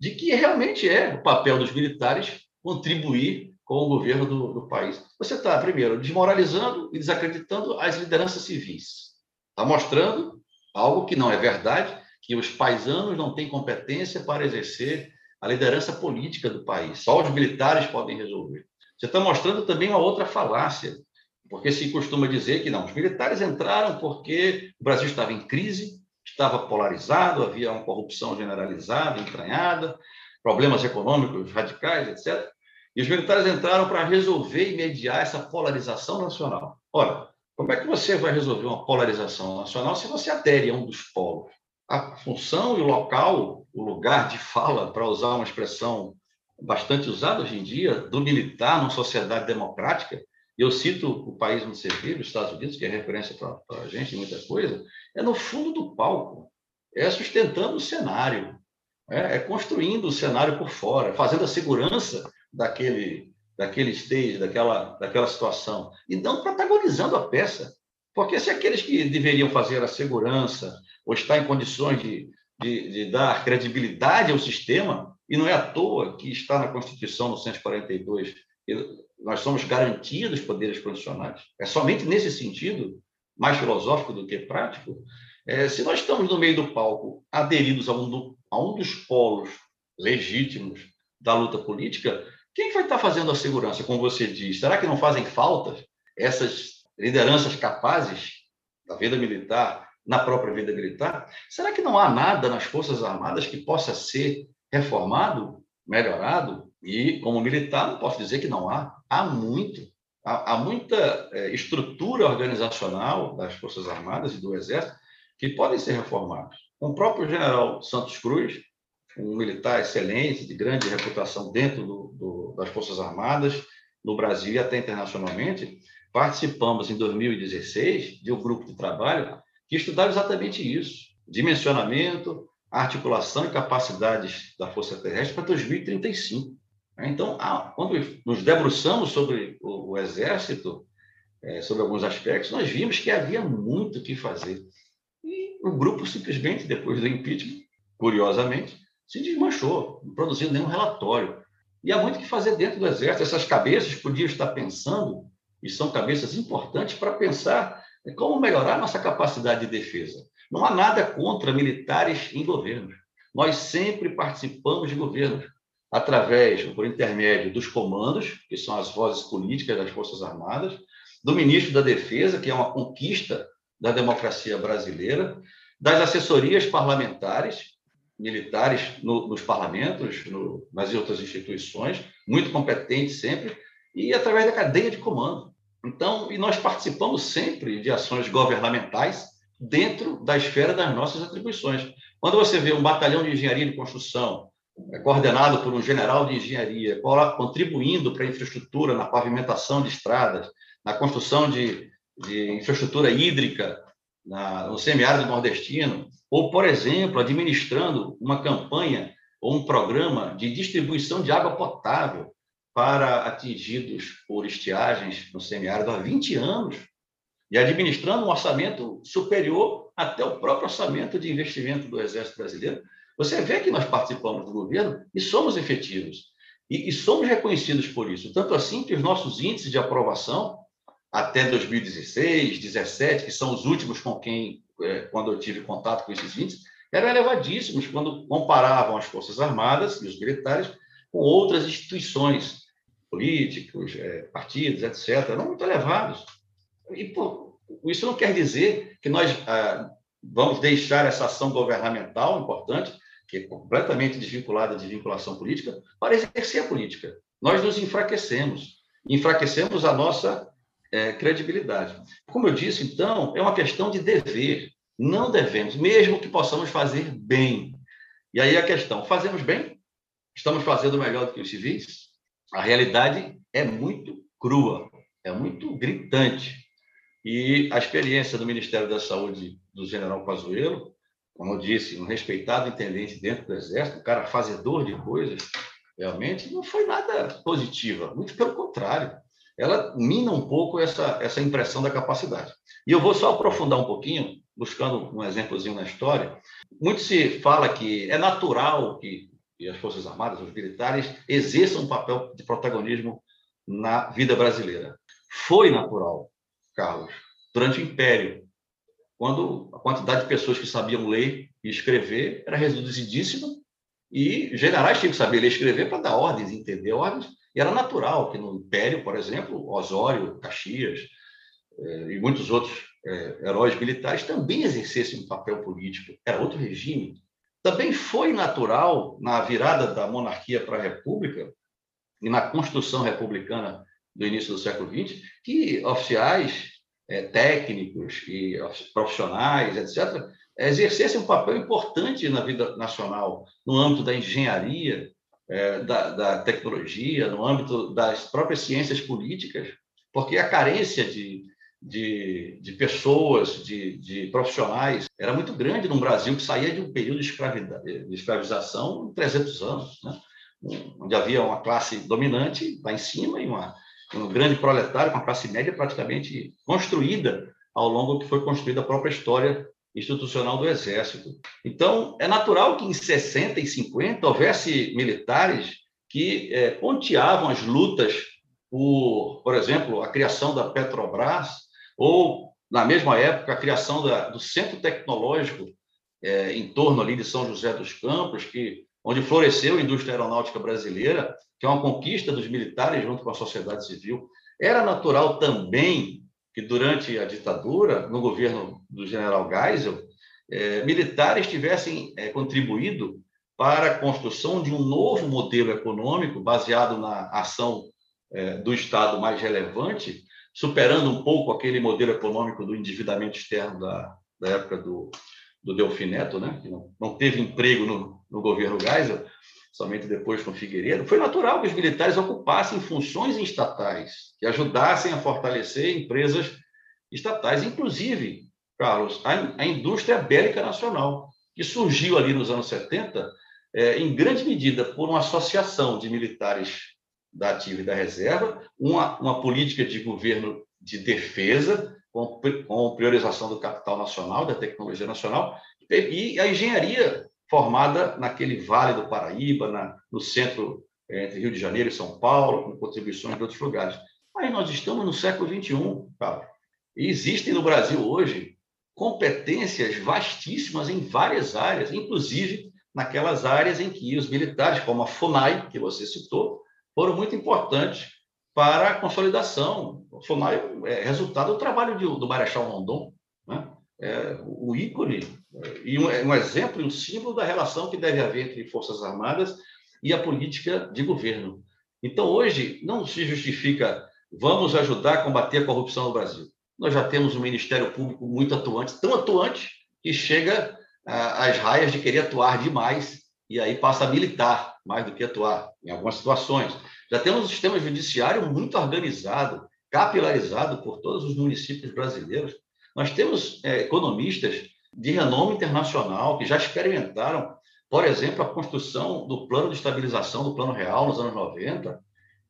de que realmente é o papel dos militares contribuir com o governo do, do país. Você está, primeiro, desmoralizando e desacreditando as lideranças civis. Está mostrando algo que não é verdade, que os paisanos não têm competência para exercer a liderança política do país. Só os militares podem resolver. Você está mostrando também uma outra falácia, porque se costuma dizer que não, os militares entraram porque o Brasil estava em crise, estava polarizado, havia uma corrupção generalizada, entranhada, problemas econômicos radicais, etc. E os militares entraram para resolver e mediar essa polarização nacional. Ora, como é que você vai resolver uma polarização nacional se você adere a um dos polos? A função e o local, o lugar de fala, para usar uma expressão bastante usada hoje em dia, do militar numa sociedade democrática, eu cito o país onde você vive, os Estados Unidos, que é referência para a gente em muita coisa, é no fundo do palco, é sustentando o cenário, é, é construindo o cenário por fora, fazendo a segurança daquele, daquele stage, daquela, daquela situação, e não protagonizando a peça. Porque se aqueles que deveriam fazer a segurança ou estar em condições de, de, de dar credibilidade ao sistema, e não é à toa que está na Constituição, no 142, nós somos garantidos poderes constitucionais. É somente nesse sentido, mais filosófico do que prático, é, se nós estamos no meio do palco, aderidos a um, do, a um dos polos legítimos da luta política, quem vai estar fazendo a segurança, como você diz? Será que não fazem falta essas lideranças capazes da vida militar, na própria vida militar? Será que não há nada nas Forças Armadas que possa ser reformado, melhorado? E, como militar, não posso dizer que não há. Há muito. Há, há muita é, estrutura organizacional das Forças Armadas e do Exército que podem ser reformados. O próprio general Santos Cruz, um militar excelente, de grande reputação dentro do, do, das Forças Armadas, no Brasil e até internacionalmente, participamos em 2016 de um grupo de trabalho que estudava exatamente isso: dimensionamento, articulação e capacidades da Força Terrestre para 2035. Então, quando nos debruçamos sobre o, Exército, é, sobre alguns aspectos, nós vimos que havia muito o que fazer. E o grupo simplesmente, depois do impeachment, curiosamente, se desmanchou, não produziu nenhum relatório. E há muito que fazer dentro do Exército. Essas cabeças podiam estar pensando, e são cabeças importantes, para pensar como melhorar nossa capacidade de defesa. Não há nada contra militares em governos. Nós sempre participamos de governos através, por intermédio dos comandos, que são as vozes políticas das Forças Armadas, do ministro da Defesa, que é uma conquista da democracia brasileira, das assessorias parlamentares, militares no, nos parlamentos, no, nas outras instituições, muito competentes sempre, e através da cadeia de comando. Então, e nós participamos sempre de ações governamentais dentro da esfera das nossas atribuições. Quando você vê um batalhão de engenharia de construção é, coordenado por um general de engenharia, contribuindo para a infraestrutura na pavimentação de estradas, na construção de, de infraestrutura hídrica na, no semiárido nordestino, ou, por exemplo, administrando uma campanha ou um programa de distribuição de água potável para atingidos por estiagens no semiárido há 20 anos. e administrando um orçamento superior até o próprio orçamento de investimento do Exército Brasileiro. Você vê que nós participamos do governo e somos efetivos. E, e somos reconhecidos por isso. Tanto assim que os nossos índices de aprovação, até 2016, 2017, que são os últimos com quem, quando eu tive contato com esses índices, eram elevadíssimos quando comparavam as Forças Armadas e os militares com outras instituições políticos, é, partidos, etc. Eram muito elevados. E pô, isso não quer dizer que nós ah, vamos deixar essa ação governamental importante, que é completamente desvinculada de vinculação política, para exercer a política. Nós nos enfraquecemos, enfraquecemos a nossa é, credibilidade. Como eu disse, então, é uma questão de dever. Não devemos, mesmo que possamos fazer bem. E aí a questão: fazemos bem? Estamos fazendo melhor do que os civis? A realidade é muito crua, é muito gritante. E a experiência do Ministério da Saúde do general Pazuello, como eu disse, um respeitado intendente dentro do Exército, um cara fazedor de coisas, realmente não foi nada positiva, muito pelo contrário. Ela mina um pouco essa, essa impressão da capacidade. E eu vou só aprofundar um pouquinho, buscando um exemplozinho na história. Muito se fala que é natural que, que as Forças Armadas, os militares, exerçam um papel de protagonismo na vida brasileira. Foi natural, Carlos, durante o Império, quando a quantidade de pessoas que sabiam ler e escrever era reduzidíssima, e generais tinham que saber ler e escrever para dar ordens, entender ordens, e era natural que no Império, por exemplo, Osório, Caxias eh, e muitos outros eh, heróis militares também exercessem um papel político. Era outro regime. Também foi natural, na virada da monarquia para a república e na construção republicana do início do século XX, que oficiais, é, técnicos e profissionais, etc., exercessem um papel importante na vida nacional, no âmbito da engenharia, é, da, da, tecnologia, no âmbito das próprias ciências políticas, porque a carência de, de, de pessoas, de, de, profissionais, era muito grande no Brasil, que saía de um período de, de escravização em 300 anos, né? onde havia uma classe dominante lá em cima e uma um grande proletário, com a classe média praticamente construída ao longo que foi construída a própria história institucional do Exército. Então, é natural que em 60 e 50 houvesse militares que é, ponteavam as lutas por, por exemplo, a criação da Petrobras, ou, na mesma época, a criação da, do Centro Tecnológico é, em torno ali de São José dos Campos, que, onde floresceu a indústria aeronáutica brasileira, que é uma conquista dos militares junto com a sociedade civil. Era natural também que, durante a ditadura, no governo do general Geisel, eh, militares tivessem eh, contribuído para a construção de um novo modelo econômico baseado na ação eh, do Estado mais relevante, superando um pouco aquele modelo econômico do endividamento externo da, da época do, do Delfim Neto, né? que não, não teve emprego no, no governo Geisel, somente depois com Figueiredo, foi natural que os militares ocupassem funções estatais, que ajudassem a fortalecer empresas estatais, inclusive, Carlos, a, a indústria bélica nacional, que surgiu ali nos anos 70, é, em grande medida por uma associação de militares da ativa e da reserva, uma, uma política de governo de defesa, com, com priorização do capital nacional, da tecnologia nacional, e a engenharia formada naquele vale do Paraíba, na, no centro é, entre Rio de Janeiro e São Paulo, com contribuições de outros lugares. Mas nós estamos no século XXI, Paulo. E existem no Brasil hoje competências vastíssimas em várias áreas, inclusive naquelas áreas em que os militares, como a FUNAI, que você citou, foram muito importantes para a consolidação. A FUNAI é resultado do trabalho de, do Marechal Rondon? É, o ícone e um, um exemplo um símbolo da relação que deve haver entre Forças Armadas e a política de governo. Então, hoje, não se justifica vamos ajudar a combater a corrupção no Brasil. Nós já temos um Ministério Público muito atuante, tão atuante, que chega às raias de querer atuar demais e aí passa a militar mais do que atuar, em algumas situações. Já temos um sistema judiciário muito organizado, capilarizado por todos os municípios brasileiros. Nós temos é, economistas de renome internacional que já experimentaram, por exemplo, a construção do plano de estabilização do Plano Real nos anos 90,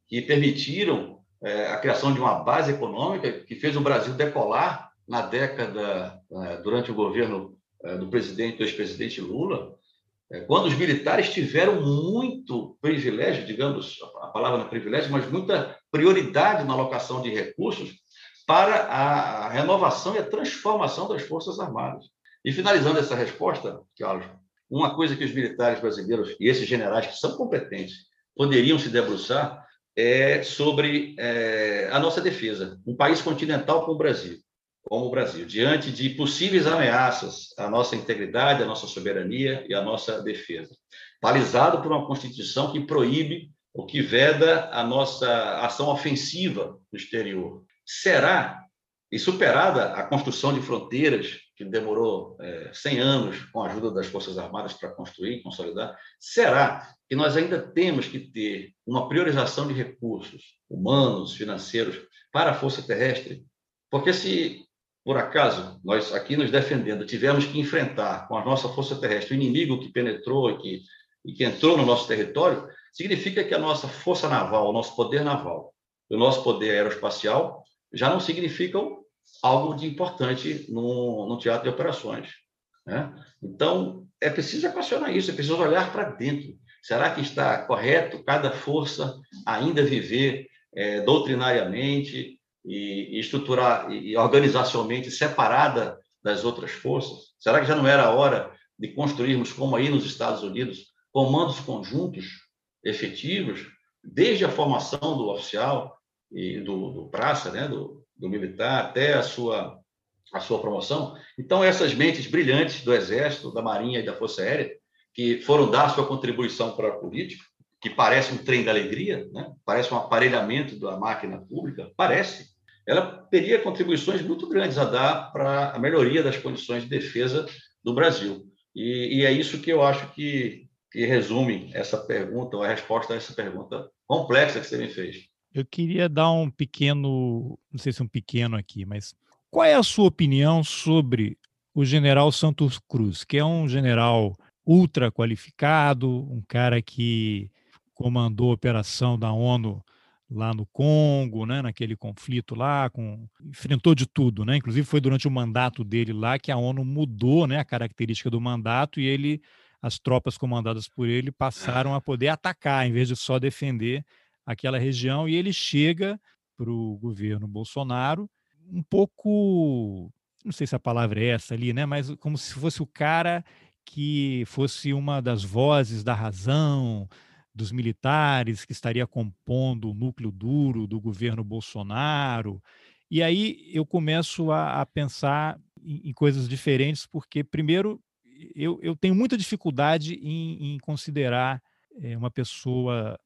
que permitiram é, a criação de uma base econômica que fez o Brasil decolar na década, eh, durante o governo eh, do presidente, do ex-presidente Lula, eh, quando os militares tiveram muito privilégio, digamos, a palavra não é privilégio, mas muita prioridade na alocação de recursos para a renovação e a transformação das Forças Armadas. E finalizando essa resposta, Carlos, uma coisa que os militares brasileiros e esses generais que são competentes poderiam se debruçar é sobre é, a nossa defesa. Um país continental como o Brasil, como o Brasil, diante de possíveis ameaças à nossa integridade, à nossa soberania e à nossa defesa, balizado por uma Constituição que proíbe o que veda a nossa ação ofensiva no exterior. Será, e superada a construção de fronteiras, que demorou é, 100 anos com a ajuda das Forças Armadas para construir e consolidar, será que nós ainda temos que ter uma priorização de recursos humanos, financeiros, para a Força Terrestre? Porque se, por acaso, nós aqui nos defendendo, tivermos que enfrentar com a nossa Força Terrestre o inimigo que penetrou e que, e que entrou no nosso território, significa que a nossa Força Naval, o nosso poder naval, o nosso poder aeroespacial já não significam algo de importante no, no teatro de operações. Né? Então, é preciso equacionar isso, é preciso olhar para dentro. Será que está correto cada força ainda viver é, doutrinariamente e, e estruturar e, organizacionalmente separada das outras forças? Será que já não era a hora de construirmos, como aí nos Estados Unidos, comandos conjuntos efetivos, desde a formação do oficial e do, do praça, né, do, do militar, até a sua, a sua promoção. Então, essas mentes brilhantes do Exército, da Marinha e da Força Aérea, que foram dar sua contribuição para a política, que parece um trem da alegria, né? parece um aparelhamento da máquina pública, parece, ela teria contribuições muito grandes a dar para a melhoria das condições de defesa do Brasil. E, e é isso que eu acho que, que resume essa pergunta, ou a resposta a essa pergunta complexa que você me fez. Eu queria dar um pequeno, não sei se é um pequeno aqui, mas qual é a sua opinião sobre o general Santos Cruz, que é um general ultra qualificado, um cara que comandou a operação da ONU lá no Congo, né, naquele conflito lá, com, enfrentou de tudo, né? Inclusive foi durante o mandato dele lá que a ONU mudou, né, a característica do mandato e ele, as tropas comandadas por ele passaram a poder atacar em vez de só defender aquela região, e ele chega para o governo Bolsonaro um pouco, não sei se a palavra é essa ali, né? Mas como se fosse o cara que fosse uma das vozes da razão dos militares que estaria compondo o núcleo duro do governo Bolsonaro. E aí eu começo a, a pensar em, em, coisas diferentes, porque, primeiro, eu, eu tenho muita dificuldade em, em considerar é, uma pessoa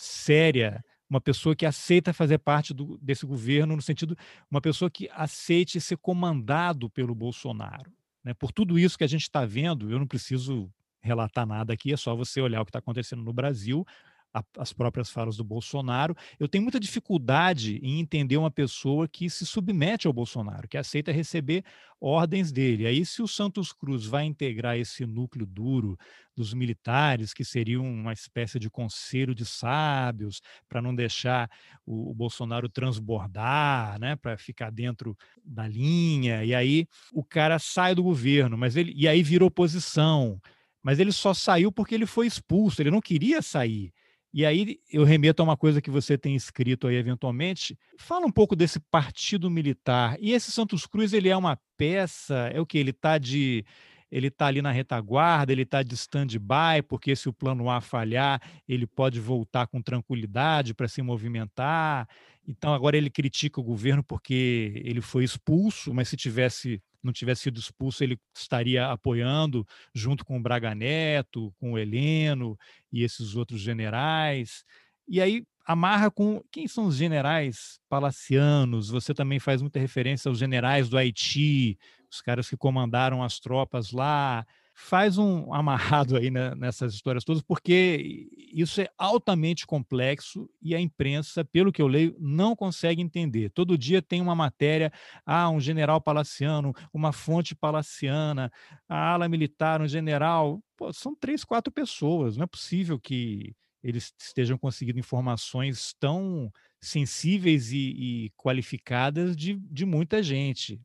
séria, uma pessoa que aceita fazer parte do, desse governo, no sentido, uma pessoa que aceite ser comandado pelo Bolsonaro. Né? Por tudo isso que a gente está vendo, eu não preciso relatar nada aqui, é só você olhar o que está acontecendo no Brasil a, as próprias falas do Bolsonaro. Eu tenho muita dificuldade em entender uma pessoa que se submete ao Bolsonaro, que aceita receber ordens dele. Aí, se o Santos Cruz vai integrar esse núcleo duro dos militares, que seria uma espécie de conselho de sábios, para não deixar o, o, Bolsonaro transbordar, né, para ficar dentro da linha, e aí o cara sai do governo, mas ele e aí vira oposição. Mas ele só saiu porque ele foi expulso, ele não queria sair. E aí eu remeto a uma coisa que você tem escrito aí eventualmente. Fala um pouco desse partido militar. E esse Santos Cruz, ele é uma peça, é o que? Ele está de. Ele está ali na retaguarda, ele está de stand-by, porque se o plano A falhar, ele pode voltar com tranquilidade para se movimentar. Então, agora ele critica o governo porque ele foi expulso, mas se tivesse não tivesse sido expulso, ele estaria apoiando, junto com o Braga Neto, com o Heleno e esses outros generais. E aí amarra com quem são os generais palacianos. Você também faz muita referência aos generais do Haiti, os caras que comandaram as tropas lá faz um amarrado aí né, nessas histórias todas, porque isso é altamente complexo e a imprensa, pelo que eu leio, não consegue entender. Todo dia tem uma matéria, ah, um general palaciano, uma fonte palaciana, a ala militar, um general. Pô, são três, quatro pessoas, não é possível que eles estejam conseguindo informações tão sensíveis e, e qualificadas de, de muita gente.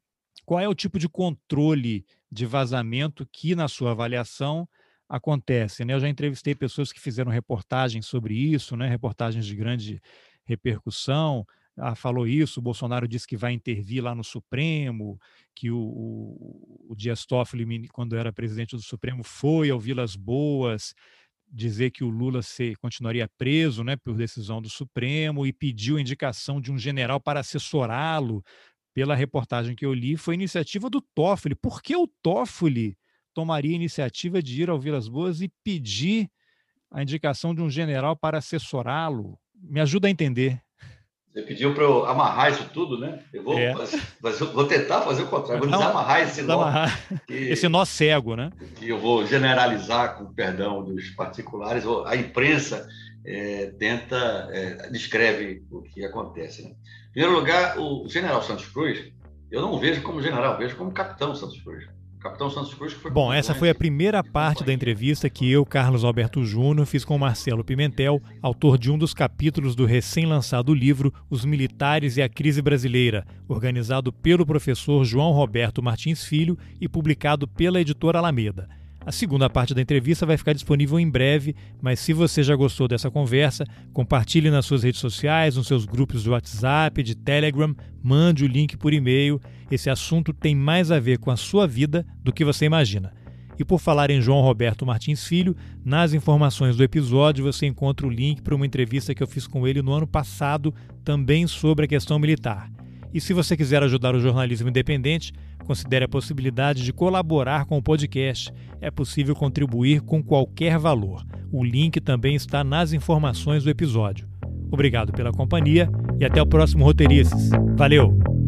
Qual é o tipo de controle de vazamento que, na sua avaliação, acontece? Né? Eu já entrevistei pessoas que fizeram reportagens sobre isso, né? reportagens de grande repercussão. Ah, falou isso, o Bolsonaro disse que vai intervir lá no Supremo, que o, o, o Dias Toffoli, quando era presidente do Supremo, foi ao Vilas Boas dizer que o Lula se, continuaria preso né, por decisão do Supremo e pediu indicação de um general para assessorá-lo pela reportagem que eu li, foi iniciativa do Toffoli. Por que o Toffoli tomaria a iniciativa de ir ao Vilas Boas e pedir a indicação de um general para assessorá-lo? Me ajuda a entender. Você pediu para eu amarrar isso tudo, né? Eu vou, é. fazer, vou tentar fazer o contrário, vou desamarrar esse nó. Que, esse nó cego, né? Que eu vou generalizar, com perdão dos particulares. A imprensa é, tenta, é, descreve o que acontece. Né? Em primeiro lugar, o general Santos Cruz, eu não vejo como general, vejo como capitão Santos Cruz. Capitão Santos Cruz foi Bom, essa foi a primeira parte da entrevista que eu, Carlos Alberto Júnior, fiz com Marcelo Pimentel, autor de um dos capítulos do recém-lançado livro Os Militares e a Crise Brasileira, organizado pelo professor João Roberto Martins Filho e publicado pela editora Alameda. A segunda parte da entrevista vai ficar disponível em breve, mas se você já gostou dessa conversa, compartilhe nas suas redes sociais, nos seus grupos de WhatsApp, de Telegram, mande o link por e-mail. Esse assunto tem mais a ver com a sua vida do que você imagina. E por falar em João Roberto Martins Filho, nas informações do episódio você encontra o link para uma entrevista que eu fiz com ele no ano passado, também sobre a questão militar. E se você quiser ajudar o jornalismo independente, Considere a possibilidade de colaborar com o podcast. É possível contribuir com qualquer valor. O link também está nas informações do episódio. Obrigado pela companhia e até o próximo Roteirices. Valeu!